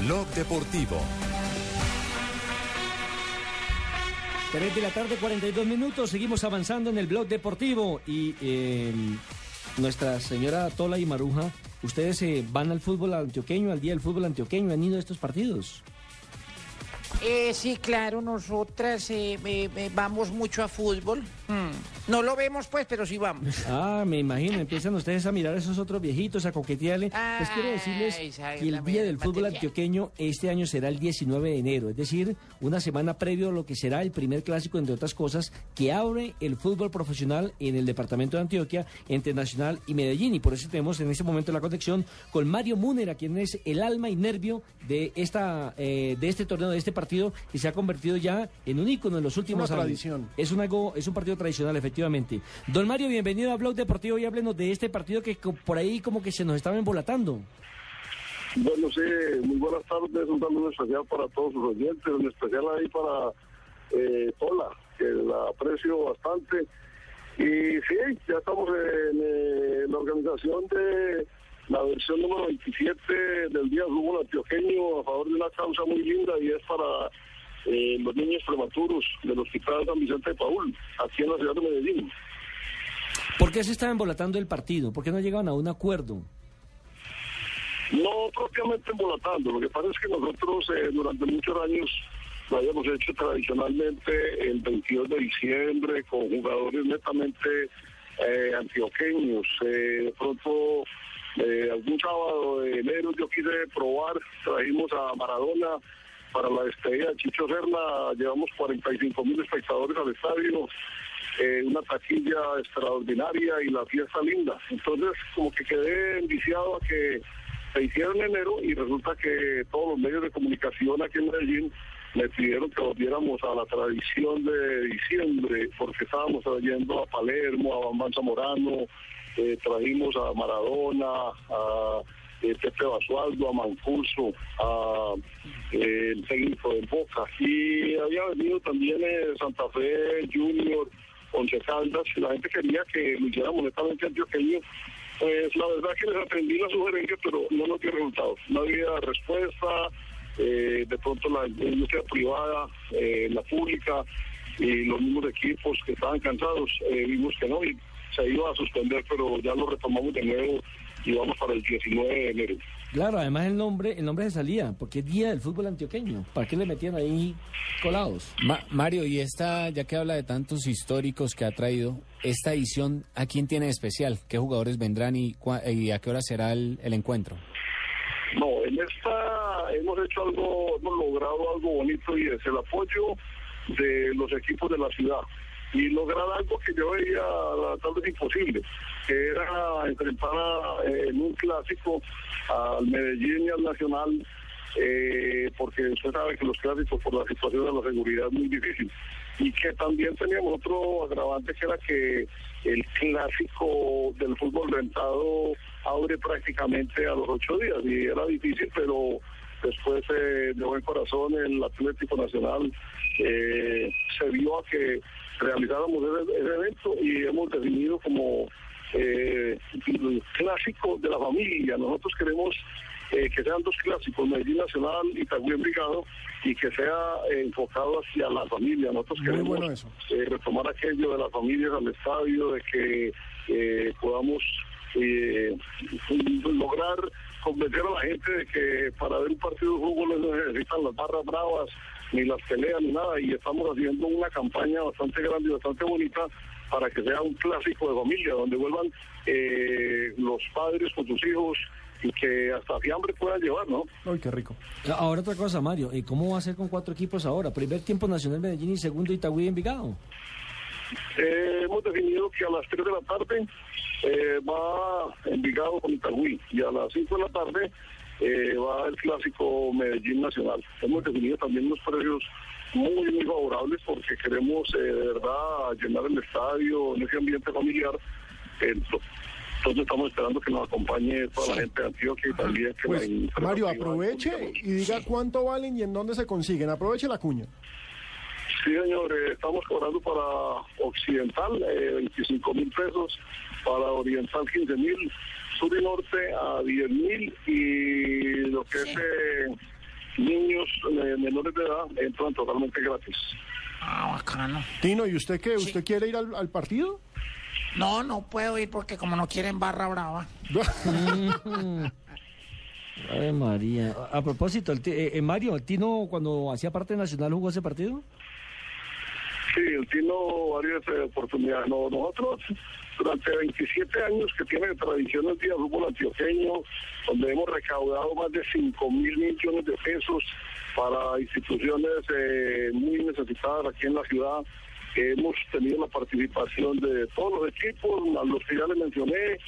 Blog Deportivo. 3 de la tarde, 42 minutos. Seguimos avanzando en el blog deportivo. Y eh, nuestra señora Tola y Maruja, ¿ustedes eh, van al fútbol antioqueño, al día del fútbol antioqueño? ¿Han ido a estos partidos? Eh, sí, claro, nosotras eh, eh, eh, vamos mucho a fútbol. Mm. No lo vemos, pues, pero sí vamos. Ah, me imagino, empiezan ustedes a mirar a esos otros viejitos, a coquetearle. Pues quiero decirles Ay, que el Día del Fútbol batería. Antioqueño este año será el 19 de enero, es decir, una semana previo a lo que será el primer clásico, entre otras cosas, que abre el fútbol profesional en el departamento de Antioquia, entre Nacional y Medellín. Y por eso tenemos en este momento la conexión con Mario Múnera, quien es el alma y nervio de, esta, eh, de este torneo, de este partido, que se ha convertido ya en un ícono en los últimos Una años. tradición. Es un, algo, es un partido tradicional, efectivamente. Don Mario, bienvenido a Blog Deportivo y háblenos de este partido que por ahí como que se nos estaba embolatando. Bueno, sí, muy buenas tardes, un saludo especial para todos sus oyentes, en especial ahí para eh, Tola, que la aprecio bastante. Y sí, ya estamos en eh, la organización de la versión número 27 del Día Fútbol Antioqueño a favor de una causa muy linda y es para eh, los niños prematuros del Hospital San Vicente de Paul, aquí en la ciudad de Medellín. ¿Por qué se estaba embolatando el partido? ¿Por qué no llegaban a un acuerdo? No propiamente embolatando, lo que pasa es que nosotros eh, durante muchos años lo habíamos hecho tradicionalmente el 22 de diciembre con jugadores netamente eh, antioqueños. Eh, de pronto, eh, algún sábado de enero yo quise probar, trajimos a Maradona para la despedida de Chicho Serna, llevamos 45 mil espectadores al estadio, eh, una taquilla extraordinaria y la fiesta linda. Entonces, como que quedé enviciado a que se hiciera en enero y resulta que todos los medios de comunicación aquí en Medellín me pidieron que volviéramos a la tradición de diciembre, porque estábamos trayendo a Palermo, a Bambán Zamorano, eh, trajimos a Maradona, a eh, Pepe Basualdo, a Mancuso, a eh, el técnico de Boca. Y había venido también eh, Santa Fe Junior, Once Caldas, la gente quería que lo hiciéramos netamente antioqueño. Pues la verdad que les atendí la sugerencia, pero no nos dio resultados. No había respuesta, de pronto la industria privada, la pública y los mismos equipos que estaban cansados, vimos que no y se iba a suspender, pero ya lo retomamos de nuevo y vamos para el 19 de enero. Claro, además el nombre, el nombre se salía, porque es Día del Fútbol Antioqueño. ¿Para qué le metían ahí colados? Ma- Mario, y esta, ya que habla de tantos históricos que ha traído, esta edición, ¿a quién tiene de especial? ¿Qué jugadores vendrán y, cua- y a qué hora será el, el encuentro? No, en esta hemos hecho algo, hemos logrado algo bonito y es el apoyo de los equipos de la ciudad. Y lograr algo que yo veía tal vez imposible, que era enfrentar a- en un clásico al Medellín y al Nacional, eh, porque usted sabe que los clásicos por la situación de la seguridad es muy difícil. Y que también teníamos otro agravante que era que el clásico del fútbol rentado abre prácticamente a los ocho días y era difícil, pero después eh, de buen corazón el Atlético Nacional eh, se vio a que realizáramos ese, evento y hemos definido como eh, el clásico de la familia. Nosotros queremos eh, que sean dos clásicos, Medellín Nacional y Tagüí Envigado, y que sea eh, enfocado hacia la familia. Nosotros Muy queremos bueno eh, retomar aquello de las familias al estadio, de que podamos lograr convencer a la gente de que para ver un partido de fútbol no necesitan las barras bravas, ni las peleas, ni nada, y estamos haciendo una campaña bastante grande y bastante bonita para que sea un clásico de familia, donde vuelvan eh, los padres con sus hijos y que hasta fiambre puedan llevar, ¿no? Ay, qué rico. Ahora otra cosa, Mario, ¿y cómo va a ser con cuatro equipos ahora? Primer tiempo Nacional Medellín y segundo Itagüí Envigado. Eh, hemos definido que a las 3 de la tarde eh, va Envigado con Itagüí y a las 5 de la tarde eh, va el clásico Medellín Nacional. Hemos definido también unos precios muy, muy favorables porque queremos eh, de verdad llenar el estadio en ese ambiente familiar. Ento- Entonces estamos esperando que nos acompañe toda la gente de Antioquia y también que Pues, la Mario, aproveche y diga cuánto valen y en dónde se consiguen. Aproveche la cuña. Sí, señor, eh, estamos cobrando para Occidental eh, 25 mil pesos, para Oriental 15 mil, Sur y Norte a 10 mil y lo que es eh, niños eh, menores de edad entran totalmente gratis. Ah, bacano. Tino, ¿y usted qué? ¿Usted quiere ir al, al partido? No, no puedo ir porque como no quieren barra brava. Ave María. A a propósito, el ti- eh, eh, Mario, ¿el Tino cuando hacía parte de Nacional jugó ese partido? Sí, el Tino varias eh, oportunidades. No, nosotros, durante 27 años que tiene de tradición el Día del Fútbol Antioqueño, donde hemos recaudado más de 5 mil millones de pesos para instituciones eh, muy necesitadas aquí en la ciudad, hemos tenido la participación de todos los equipos, a los que ya les mencioné,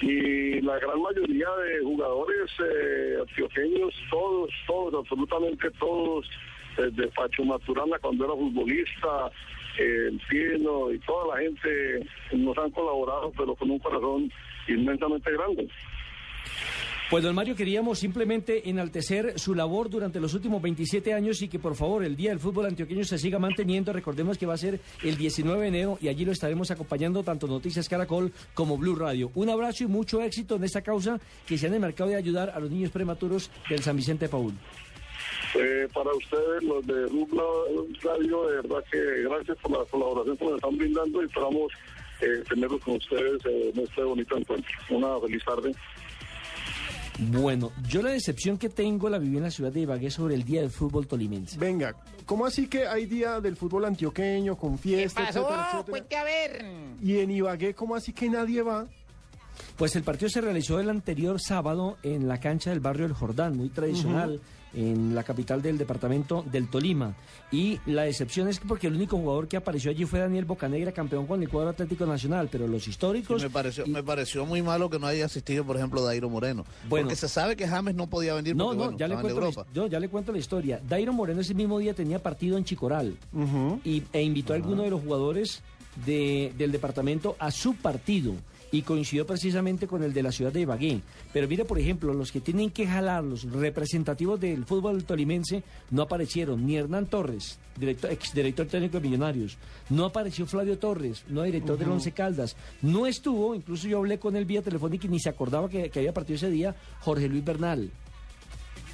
y la gran mayoría de jugadores eh, antioqueños, todos, todos, absolutamente todos, desde Pacho Maturana cuando era futbolista, el Tino y toda la gente nos han colaborado, pero con un corazón inmensamente grande. Pues don Mario, queríamos simplemente enaltecer su labor durante los últimos 27 años y que por favor el Día del Fútbol Antioqueño se siga manteniendo. Recordemos que va a ser el 19 de enero y allí lo estaremos acompañando tanto Noticias Caracol como Blue Radio. Un abrazo y mucho éxito en esta causa que se han enmarcado de ayudar a los niños prematuros del San Vicente de Paul. Eh, para ustedes, los de Rubla Radio, de verdad que gracias por la colaboración que nos están brindando y esperamos eh, tenerlos con ustedes eh, en este bonito encuentro. Una feliz tarde. Bueno, yo la decepción que tengo la viví en la ciudad de Ibagué sobre el Día del Fútbol tolimense. Venga, ¿cómo así que hay día del fútbol antioqueño con fiesta, pasó? etcétera, etcétera? Cuente a ver. Y en Ibagué, ¿cómo así que nadie va? Pues el partido se realizó el anterior sábado en la cancha del barrio El Jordán, muy tradicional, en la capital del departamento del Tolima. Y la decepción es que porque el único jugador que apareció allí fue Daniel Bocanegra, campeón con el cuadro Atlético Nacional, pero los Sí, históricos... me, pareció, me pareció muy malo que no haya asistido, por ejemplo, Dairo Moreno. Bueno. porque se sabe que James no podía venir No, porque, no, bueno, ya le, cuento la, Europa. his- yo ya le cuento la historia. Dairo Moreno ese mismo día tenía partido en Chicoral y, e invitó a alguno de los jugadores de- del departamento a su partido y coincidió precisamente con el de la ciudad de Ibagué. Pero mire, por ejemplo, los que tienen que jalar, los representativos del fútbol tolimense, no aparecieron ni Hernán Torres, director, exdirector técnico de Millonarios, no apareció Flavio Torres, no director del Ujú. Once Caldas, no estuvo, incluso yo hablé con él vía telefónica y ni se acordaba que, que había partido ese día, Jorge Luis Bernal.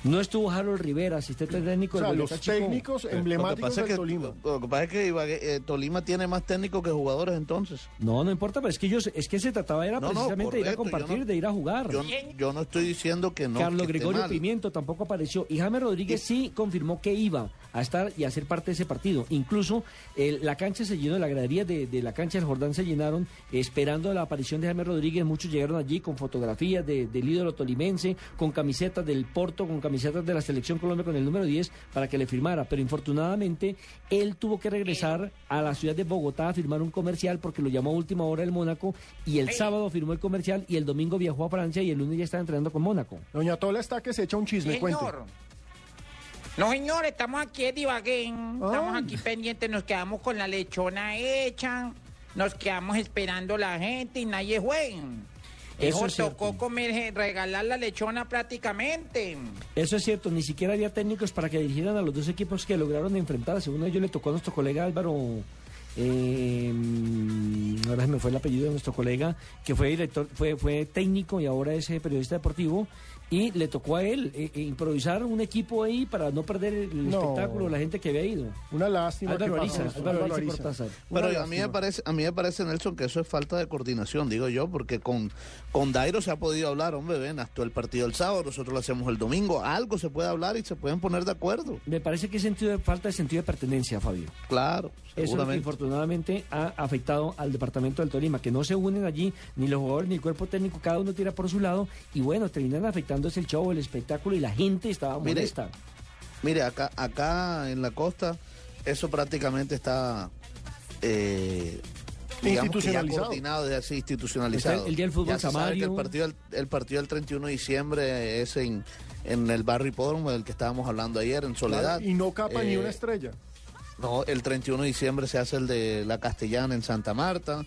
No estuvo Harold Rivera, asistente técnico O sea, del los técnicos Lo que emblemáticos pasa es del que, Tolima. lo que pasa es que Ibagué- eh, Tolima tiene más técnicos que jugadores entonces. No, no importa, pero es que ellos, es que se trataba era No, no, precisamente de ir a compartir, no- de ir a jugar. Yo, yo no estoy diciendo que no. Carlos que Gregorio mal. Pimiento tampoco apareció y James Rodríguez sí confirmó que iba a estar y a ser parte de ese partido. Incluso el- la cancha se llenó, la gradería de, de la cancha del Jordán se llenaron esperando la aparición de James Rodríguez. Muchos llegaron allí con fotografías de- del ídolo tolimense, con camisetas del Porto, con camisetas de la Selección Colombia con el número 10 para que le firmara. Pero infortunadamente él tuvo que regresar a la ciudad de Bogotá a firmar un comercial porque lo llamó a última hora el Mónaco y el sábado firmó el comercial y el domingo viajó a Francia y el lunes ya estaba entrenando con Mónaco. Doña Tola está que se echa un chisme, cuente. Señor. No, señor, estamos aquí en Ibagué. Estamos aquí pendientes, nos quedamos con la lechona hecha. Nos quedamos esperando la gente y nadie fue. Eso es tocó comer, regalar la lechona prácticamente. Eso es cierto, ni siquiera había técnicos para que dirigieran a los dos equipos que lograron enfrentarse. Uno de ellos le tocó a nuestro colega Álvaro, eh, ahora se me fue el apellido de nuestro colega, que fue director, fue, fue técnico y ahora es eh, periodista deportivo. Y le tocó a él eh, eh, improvisar un equipo ahí para no perder el No. espectáculo, la gente que había ido. Una lástima. Álvaro que Ariza, pasó eso, Álvaro Ariza Ariza. Cortázar. Una Pero a mí, me parece, a mí me parece, Nelson, que eso es falta de coordinación, digo yo, porque con, con Dairo se ha podido hablar, hombre, ven, hasta el partido el sábado, nosotros lo hacemos el domingo, algo se puede hablar y se pueden poner de acuerdo. Me parece que es sentido de, falta de sentido de pertenencia, Fabio. Claro, Eso seguramente. infortunadamente ha afectado al departamento del Tolima, que no se unen allí ni los jugadores ni el cuerpo técnico, cada uno tira por su lado y bueno, terminan afectándose el show, el espectáculo y la gente estaba Mire, molesta. Mire, acá, acá en la costa, eso prácticamente está eh, digamos que ya Institucionalizado. coordinado, ya así, institucionalizado. Está el día del fútbol Ya se sabe que Samario. el partido, del- el partido del 31 de diciembre es en, en el barrio Hipódromo del que estábamos hablando ayer, en Soledad. Claro, y no capa ni Eh, una estrella. No, el 31 de diciembre se hace el de la Castellana en Santa Marta.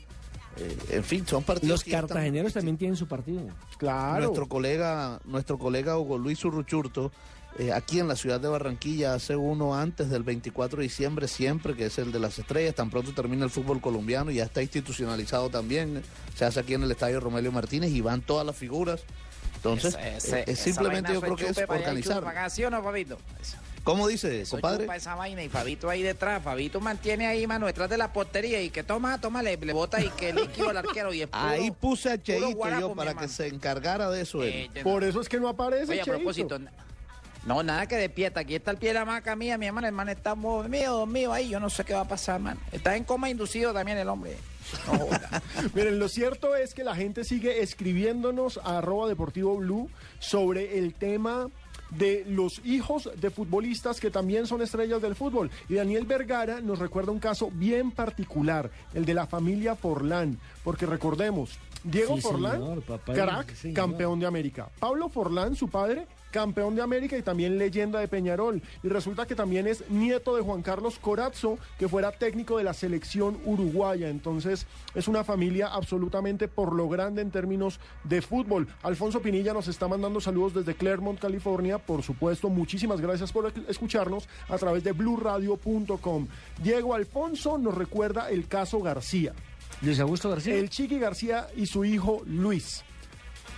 Eh, en fin, son partidos Los están- cartageneros también tienen su partido. Claro. Nuestro colega, nuestro colega Hugo Luis Urruchurto, eh, aquí en la ciudad de Barranquilla, hace uno antes del 24 de diciembre, siempre, que es el de las estrellas. Tan pronto termina el fútbol colombiano, ya está institucionalizado también. Se hace aquí en el estadio Romelio Martínez y van todas las figuras. Entonces, Ese- ese- eh, es simplemente yo creo que es y organizar. ¿sí o no, papito? Eso. ¿Cómo dice, Soy compadre? para esa vaina y Fabito ahí detrás. Fabito mantiene ahí, mano, detrás de la portería y que toma, toma, le, le bota y que líquido al arquero. Y es puro- Ahí puse a Cheito guarapo, yo para que se encargara de eso. él. Eh, Por eso es que no aparece, Oye, a propósito, no, nada que despierta. Aquí está el pie de la maca mía, mi hermano. El man está dormido, dormido ahí. Yo no sé qué va a pasar, man. Está en coma inducido también el hombre. Miren, lo cierto es que la gente sigue escribiéndonos a arroba deportivo blue sobre el tema de los hijos de futbolistas que también son estrellas del fútbol. Y Daniel Vergara nos recuerda un caso bien particular, el de la familia Forlán, porque recordemos, Diego Sí, Forlán, señor, papá, crack, sí, campeón de América. Pablo Forlán, su padre, campeón de América y también leyenda de Peñarol. Y resulta que también es nieto de Juan Carlos Corazzo, que fuera técnico de la selección uruguaya. Entonces, es una familia absolutamente por lo grande en términos de fútbol. Alfonso Pinilla nos está mandando saludos desde Claremont, California. Por supuesto, muchísimas gracias por escucharnos a través de blurradio.com. Diego Alfonso nos recuerda el caso García. Luis Augusto García. El Chiqui García y su hijo Luis.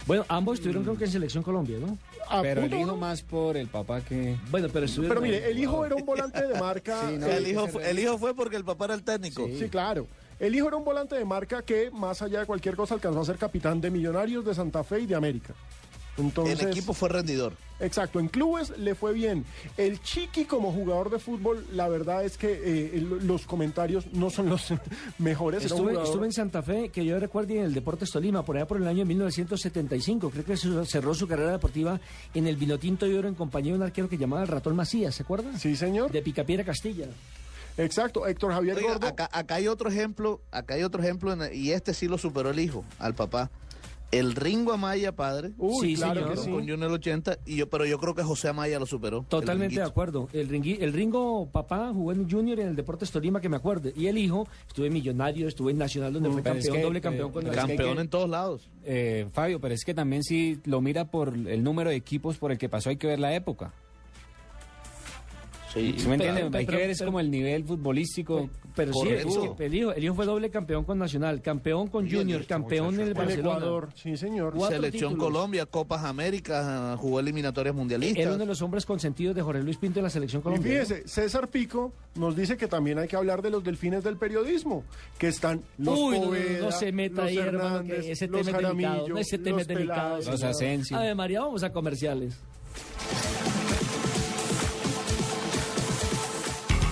Bueno, ambos estuvieron creo que en Selección Colombia, ¿no? A Pero el punto, hijo ¿no? más por el papá que... Bueno, pero estuvieron... Pero mire, el hijo era un volante de marca. Sí, no, el, hijo, fue- el hijo fue porque el papá era el técnico. Sí, claro. El hijo era un volante de marca que, más allá de cualquier cosa, alcanzó a ser capitán de Millonarios, de Santa Fe y de América. Entonces, El equipo fue rendidor. Exacto, en clubes le fue bien. El Chiqui como jugador de fútbol, la verdad es que eh, los comentarios no son los mejores. Estuve, jugador- estuve en Santa Fe, que yo recuerdo, en el Deportes Tolima, por allá por el año 1975. Creo que cerró su carrera deportiva en el Vinotinto y Oro en compañía de un arquero que llamaba el Ratón Macías, ¿se acuerdan? Sí, señor. De Picapiedra Castilla. Exacto, Héctor Javier Oiga, Gordo. acá, acá hay otro ejemplo, acá hay otro ejemplo, en- y este sí lo superó el hijo, al papá. El Ringo Amaya, padre. Uy, Sí, claro señor. que sí. Con Junior 80, y yo, pero yo creo que José Amaya lo superó. Totalmente el de acuerdo. El, Ringui- el Ringo papá jugó en Junior en el Deportes Tolima, que me acuerde. Y el hijo estuvo en Millonario, estuvo en Nacional, donde fue es campeón, que, doble eh, campeón con es que hay Campeón que- en todos lados. Eh, Fabio, pero es que también si lo mira por el número de equipos por el que pasó, hay que ver la época. Sí, ¿Sí me pero- entiende? hay pero- que ver es pero- como el nivel futbolístico. Pero sí, Correcto. es que el hijo, el hijo fue doble campeón con Nacional, campeón con Junior, campeón en el En Barcelona. Ecuador, sí, señor. Cuatro Selección títulos. Colombia, Copas Américas, jugó eliminatorias mundialistas. Era uno de los hombres consentidos de Jorge Luis Pinto en la selección Y colombiana. fíjese, César Pico nos dice que también hay que hablar de los delfines del periodismo, que están los Uy, no, no, Poveda, no se meta ahí, hermano, que ese tema es delicado. Jaramillo, ese tema es delicado. Peláez. Los Asensio. A ver, María, vamos a comerciales.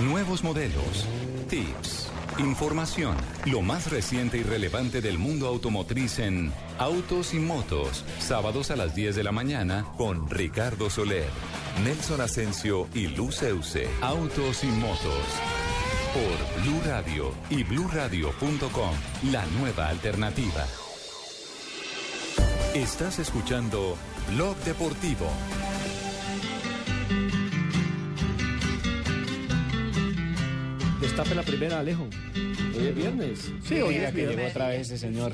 nuevos modelos, tips, información, lo más reciente y relevante del mundo automotriz en Autos y Motos, sábados a las 10 de la mañana con Ricardo Soler, Nelson Asensio y Luz Euse. Autos y Motos. Por Blue Radio y bluradio.com, la nueva alternativa. Estás escuchando Blog Deportivo. Destape la primera, Alejo. Hoy es viernes. Sí, hoy es que llegó viernes. otra vez ese señor.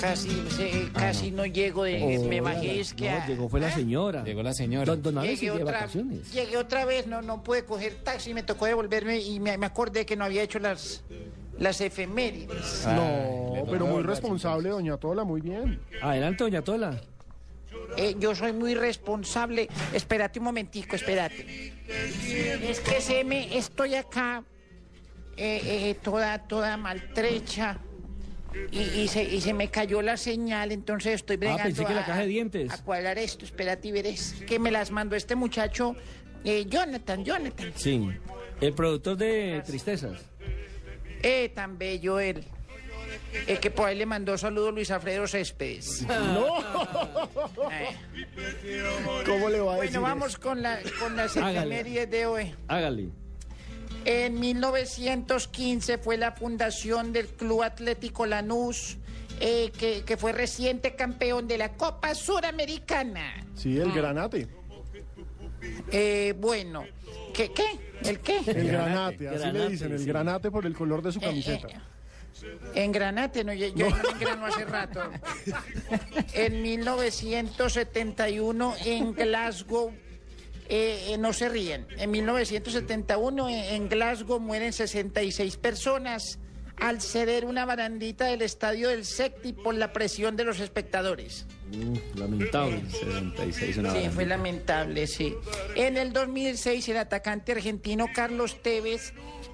Casi, se- casi no. llego de... me Hola, bajé, es que... no, a- llegó fue la ¿Ah? señora. Llegó la señora. Don, don Llegué otra, vacaciones. llegué otra vez, no, no pude coger taxi, me tocó devolverme y me, me acordé que no había hecho las, las efemérides. Ah, No, pero muy responsable, doña Tola, muy bien. Adelante, doña Tola. Eh, yo soy muy responsable. Espérate un momentico, espérate. Es que se me, estoy acá eh, eh, toda, toda maltrecha y, y se, y se me cayó la señal, entonces estoy bregando Ah, pensé que la a- caja de dientes. a cuadrar esto. Espérate y verás que me las mandó este muchacho, eh, Jonathan, Jonathan. Sí. El productor de Tristezas. Eh, tan bello él. Eh, que por ahí le mandó saludos Luis Alfredo Céspedes. No. Eh. ¿Cómo le va a decir Bueno, vamos con, la, con las efemérides de hoy. Hágale. En 1915 fue la fundación del Club Atlético Lanús, eh, que, que fue reciente campeón de la Copa Suramericana. Sí, el granate. Eh, bueno, ¿qué? ¿Qué? ¿El qué? El granate, así le dicen, el sí. granate por el color de su Eh, camiseta. Eh, En Granate, no, yo, yo No. me engrano hace rato. En 1971 en Glasgow, eh, eh, no se ríen, en 1971 en, en Glasgow mueren 66 personas al ceder una barandita del estadio del Secti por la presión de los espectadores. Lamentable. 76 una Sí, barandita. fue lamentable, sí. En el 2006, el atacante argentino Carlos Tevez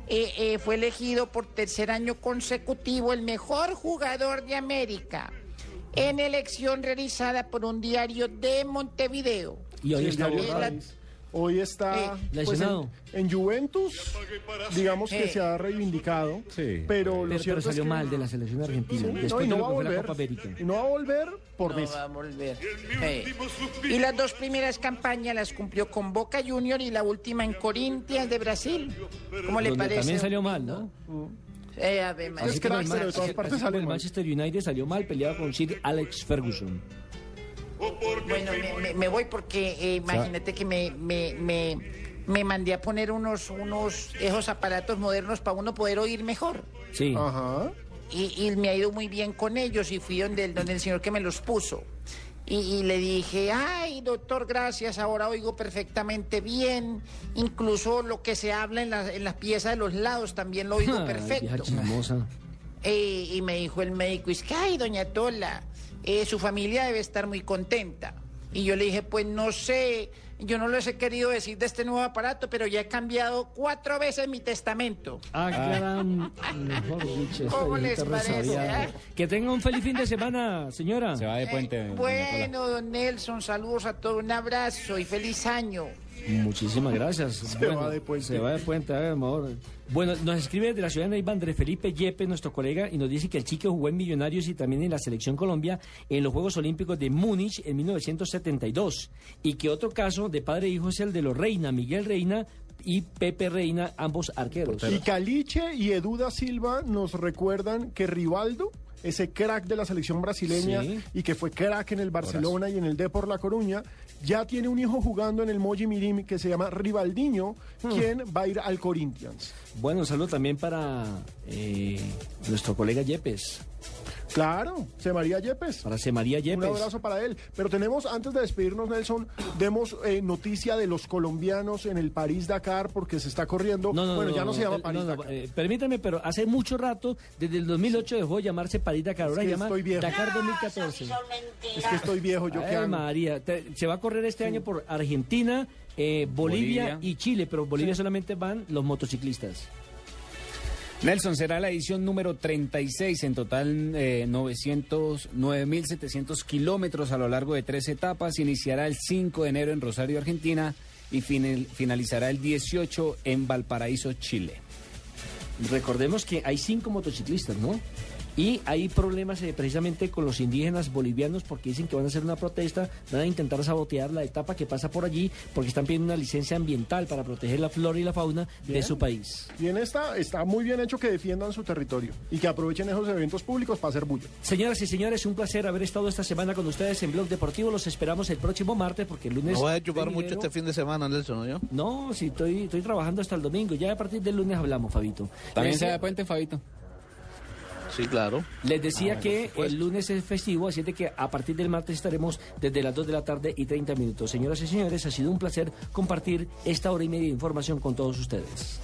eh, eh, fue elegido por tercer año consecutivo el mejor jugador de América en elección realizada por un diario de Montevideo. Y hoy Sí, está el. El. Hoy está Eh, pues, lesionado. en, en Juventus, digamos que Eh. se ha reivindicado, Sí. pero lo Pero, cierto pero salió es que mal de la selección argentina. Sí, no, después y no de va a que volver. Copa América. Y no va a volver por No Messi. va a volver. Eh. Y las dos primeras campañas las cumplió con Boca Junior y la última en Corinthians de Brasil. ¿Cómo le Donde parece? también salió mal, ¿no? Eh, María. Es Así como crack, el pero de Man- todas así- partes así el mal. Manchester United salió mal, peleado con Sir Alex Ferguson. Bueno, me, me- me voy porque eh, imagínate que me, me, me, me mandé a poner unos, unos esos aparatos modernos para uno poder oír mejor. Sí. Ajá. Y, y me ha ido muy bien con ellos y fui donde, el- donde el señor que me los puso. Y, y le dije, ay, doctor, gracias, ahora oigo perfectamente bien. Incluso lo que se habla en, la- en las piezas de los lados también lo oigo perfecto. chismosa. Eh, y me dijo el médico, es que, ay, doña Tola, eh, su familia debe estar muy contenta. Y yo le dije, pues no sé, yo no les he querido decir de este nuevo aparato, pero ya he cambiado cuatro veces mi testamento. Ah, gran... Mejor dicho, ¿Cómo les parece, eh? Que tenga un feliz fin de semana, señora. Se va de puente. Pola. Bueno, don Nelson, saludos a todos, un abrazo y feliz año. Muchísimas gracias. Se va de puente. Se va de puente, a ver, amor. Bueno, nos escribe de la ciudad de Neiva Andrés Felipe Yepes, nuestro colega, y nos dice que el chico jugó en Millonarios y también en la Selección Colombia en los Juegos Olímpicos de Múnich en 1972. Y que otro caso de padre e hijo es el de los Reina, Miguel Reina y Pepe Reina, ambos arqueros. Y Caliche y Eduda Silva nos recuerdan que Rivaldo, ese crack de la selección brasileña Sí. y que fue crack en el Barcelona y en el Depor La Coruña, ya tiene un hijo jugando en el Moji Mirim que se llama Rivaldiño, Hmm. quien va a ir al Corinthians. Bueno, un saludo también para eh, nuestro colega Yepes, Claro, se María Yepes. para C. María Un Yepes. abrazo para él. Pero tenemos, antes de despedirnos, Nelson, demos eh, noticia de los colombianos en el París-Dakar porque se está corriendo. No, no, bueno, no, ya no, se llama no, París-Dakar. no, eh, permítame, pero hace mucho rato, desde el 2008 dejó de llamarse París Dakar, ahora Es que llama estoy viejo. Dakar 2014. es que estoy viejo, yo qué. María, te- se va a correr este año por Argentina, eh, Bolivia, Bolivia. y Chile, pero Bolivia solamente van los motociclistas. Nelson, será la edición número 36, en total eh, 900, 9.700 kilómetros a lo largo de tres etapas. Iniciará el 5 de enero en Rosario, Argentina, y final- finalizará el 18 en Valparaíso, Chile. Recordemos que hay cinco motociclistas, ¿no? Y hay problemas eh, precisamente con los indígenas bolivianos porque dicen que van a hacer una protesta, van a intentar sabotear la etapa que pasa por allí porque están pidiendo una licencia ambiental para proteger la flora y la fauna de su país. Bien está, está muy bien hecho que defiendan su territorio y que aprovechen esos eventos públicos para hacer bulla. Señoras y señores, un placer haber estado esta semana con ustedes en Blog Deportivo. Los esperamos el próximo martes porque el lunes... No voy a chupar mucho este fin de semana, Nelson, ¿no yo? No, sí, estoy, estoy trabajando hasta el domingo. Ya a partir del lunes hablamos, Fabito. También se de puente, Fabito. Sí, claro. Les decía ah, que el lunes es festivo, así que a partir del martes estaremos desde las 2 de la tarde y 30 minutos. Señoras y señores, ha sido un placer compartir esta hora y media de información con todos ustedes.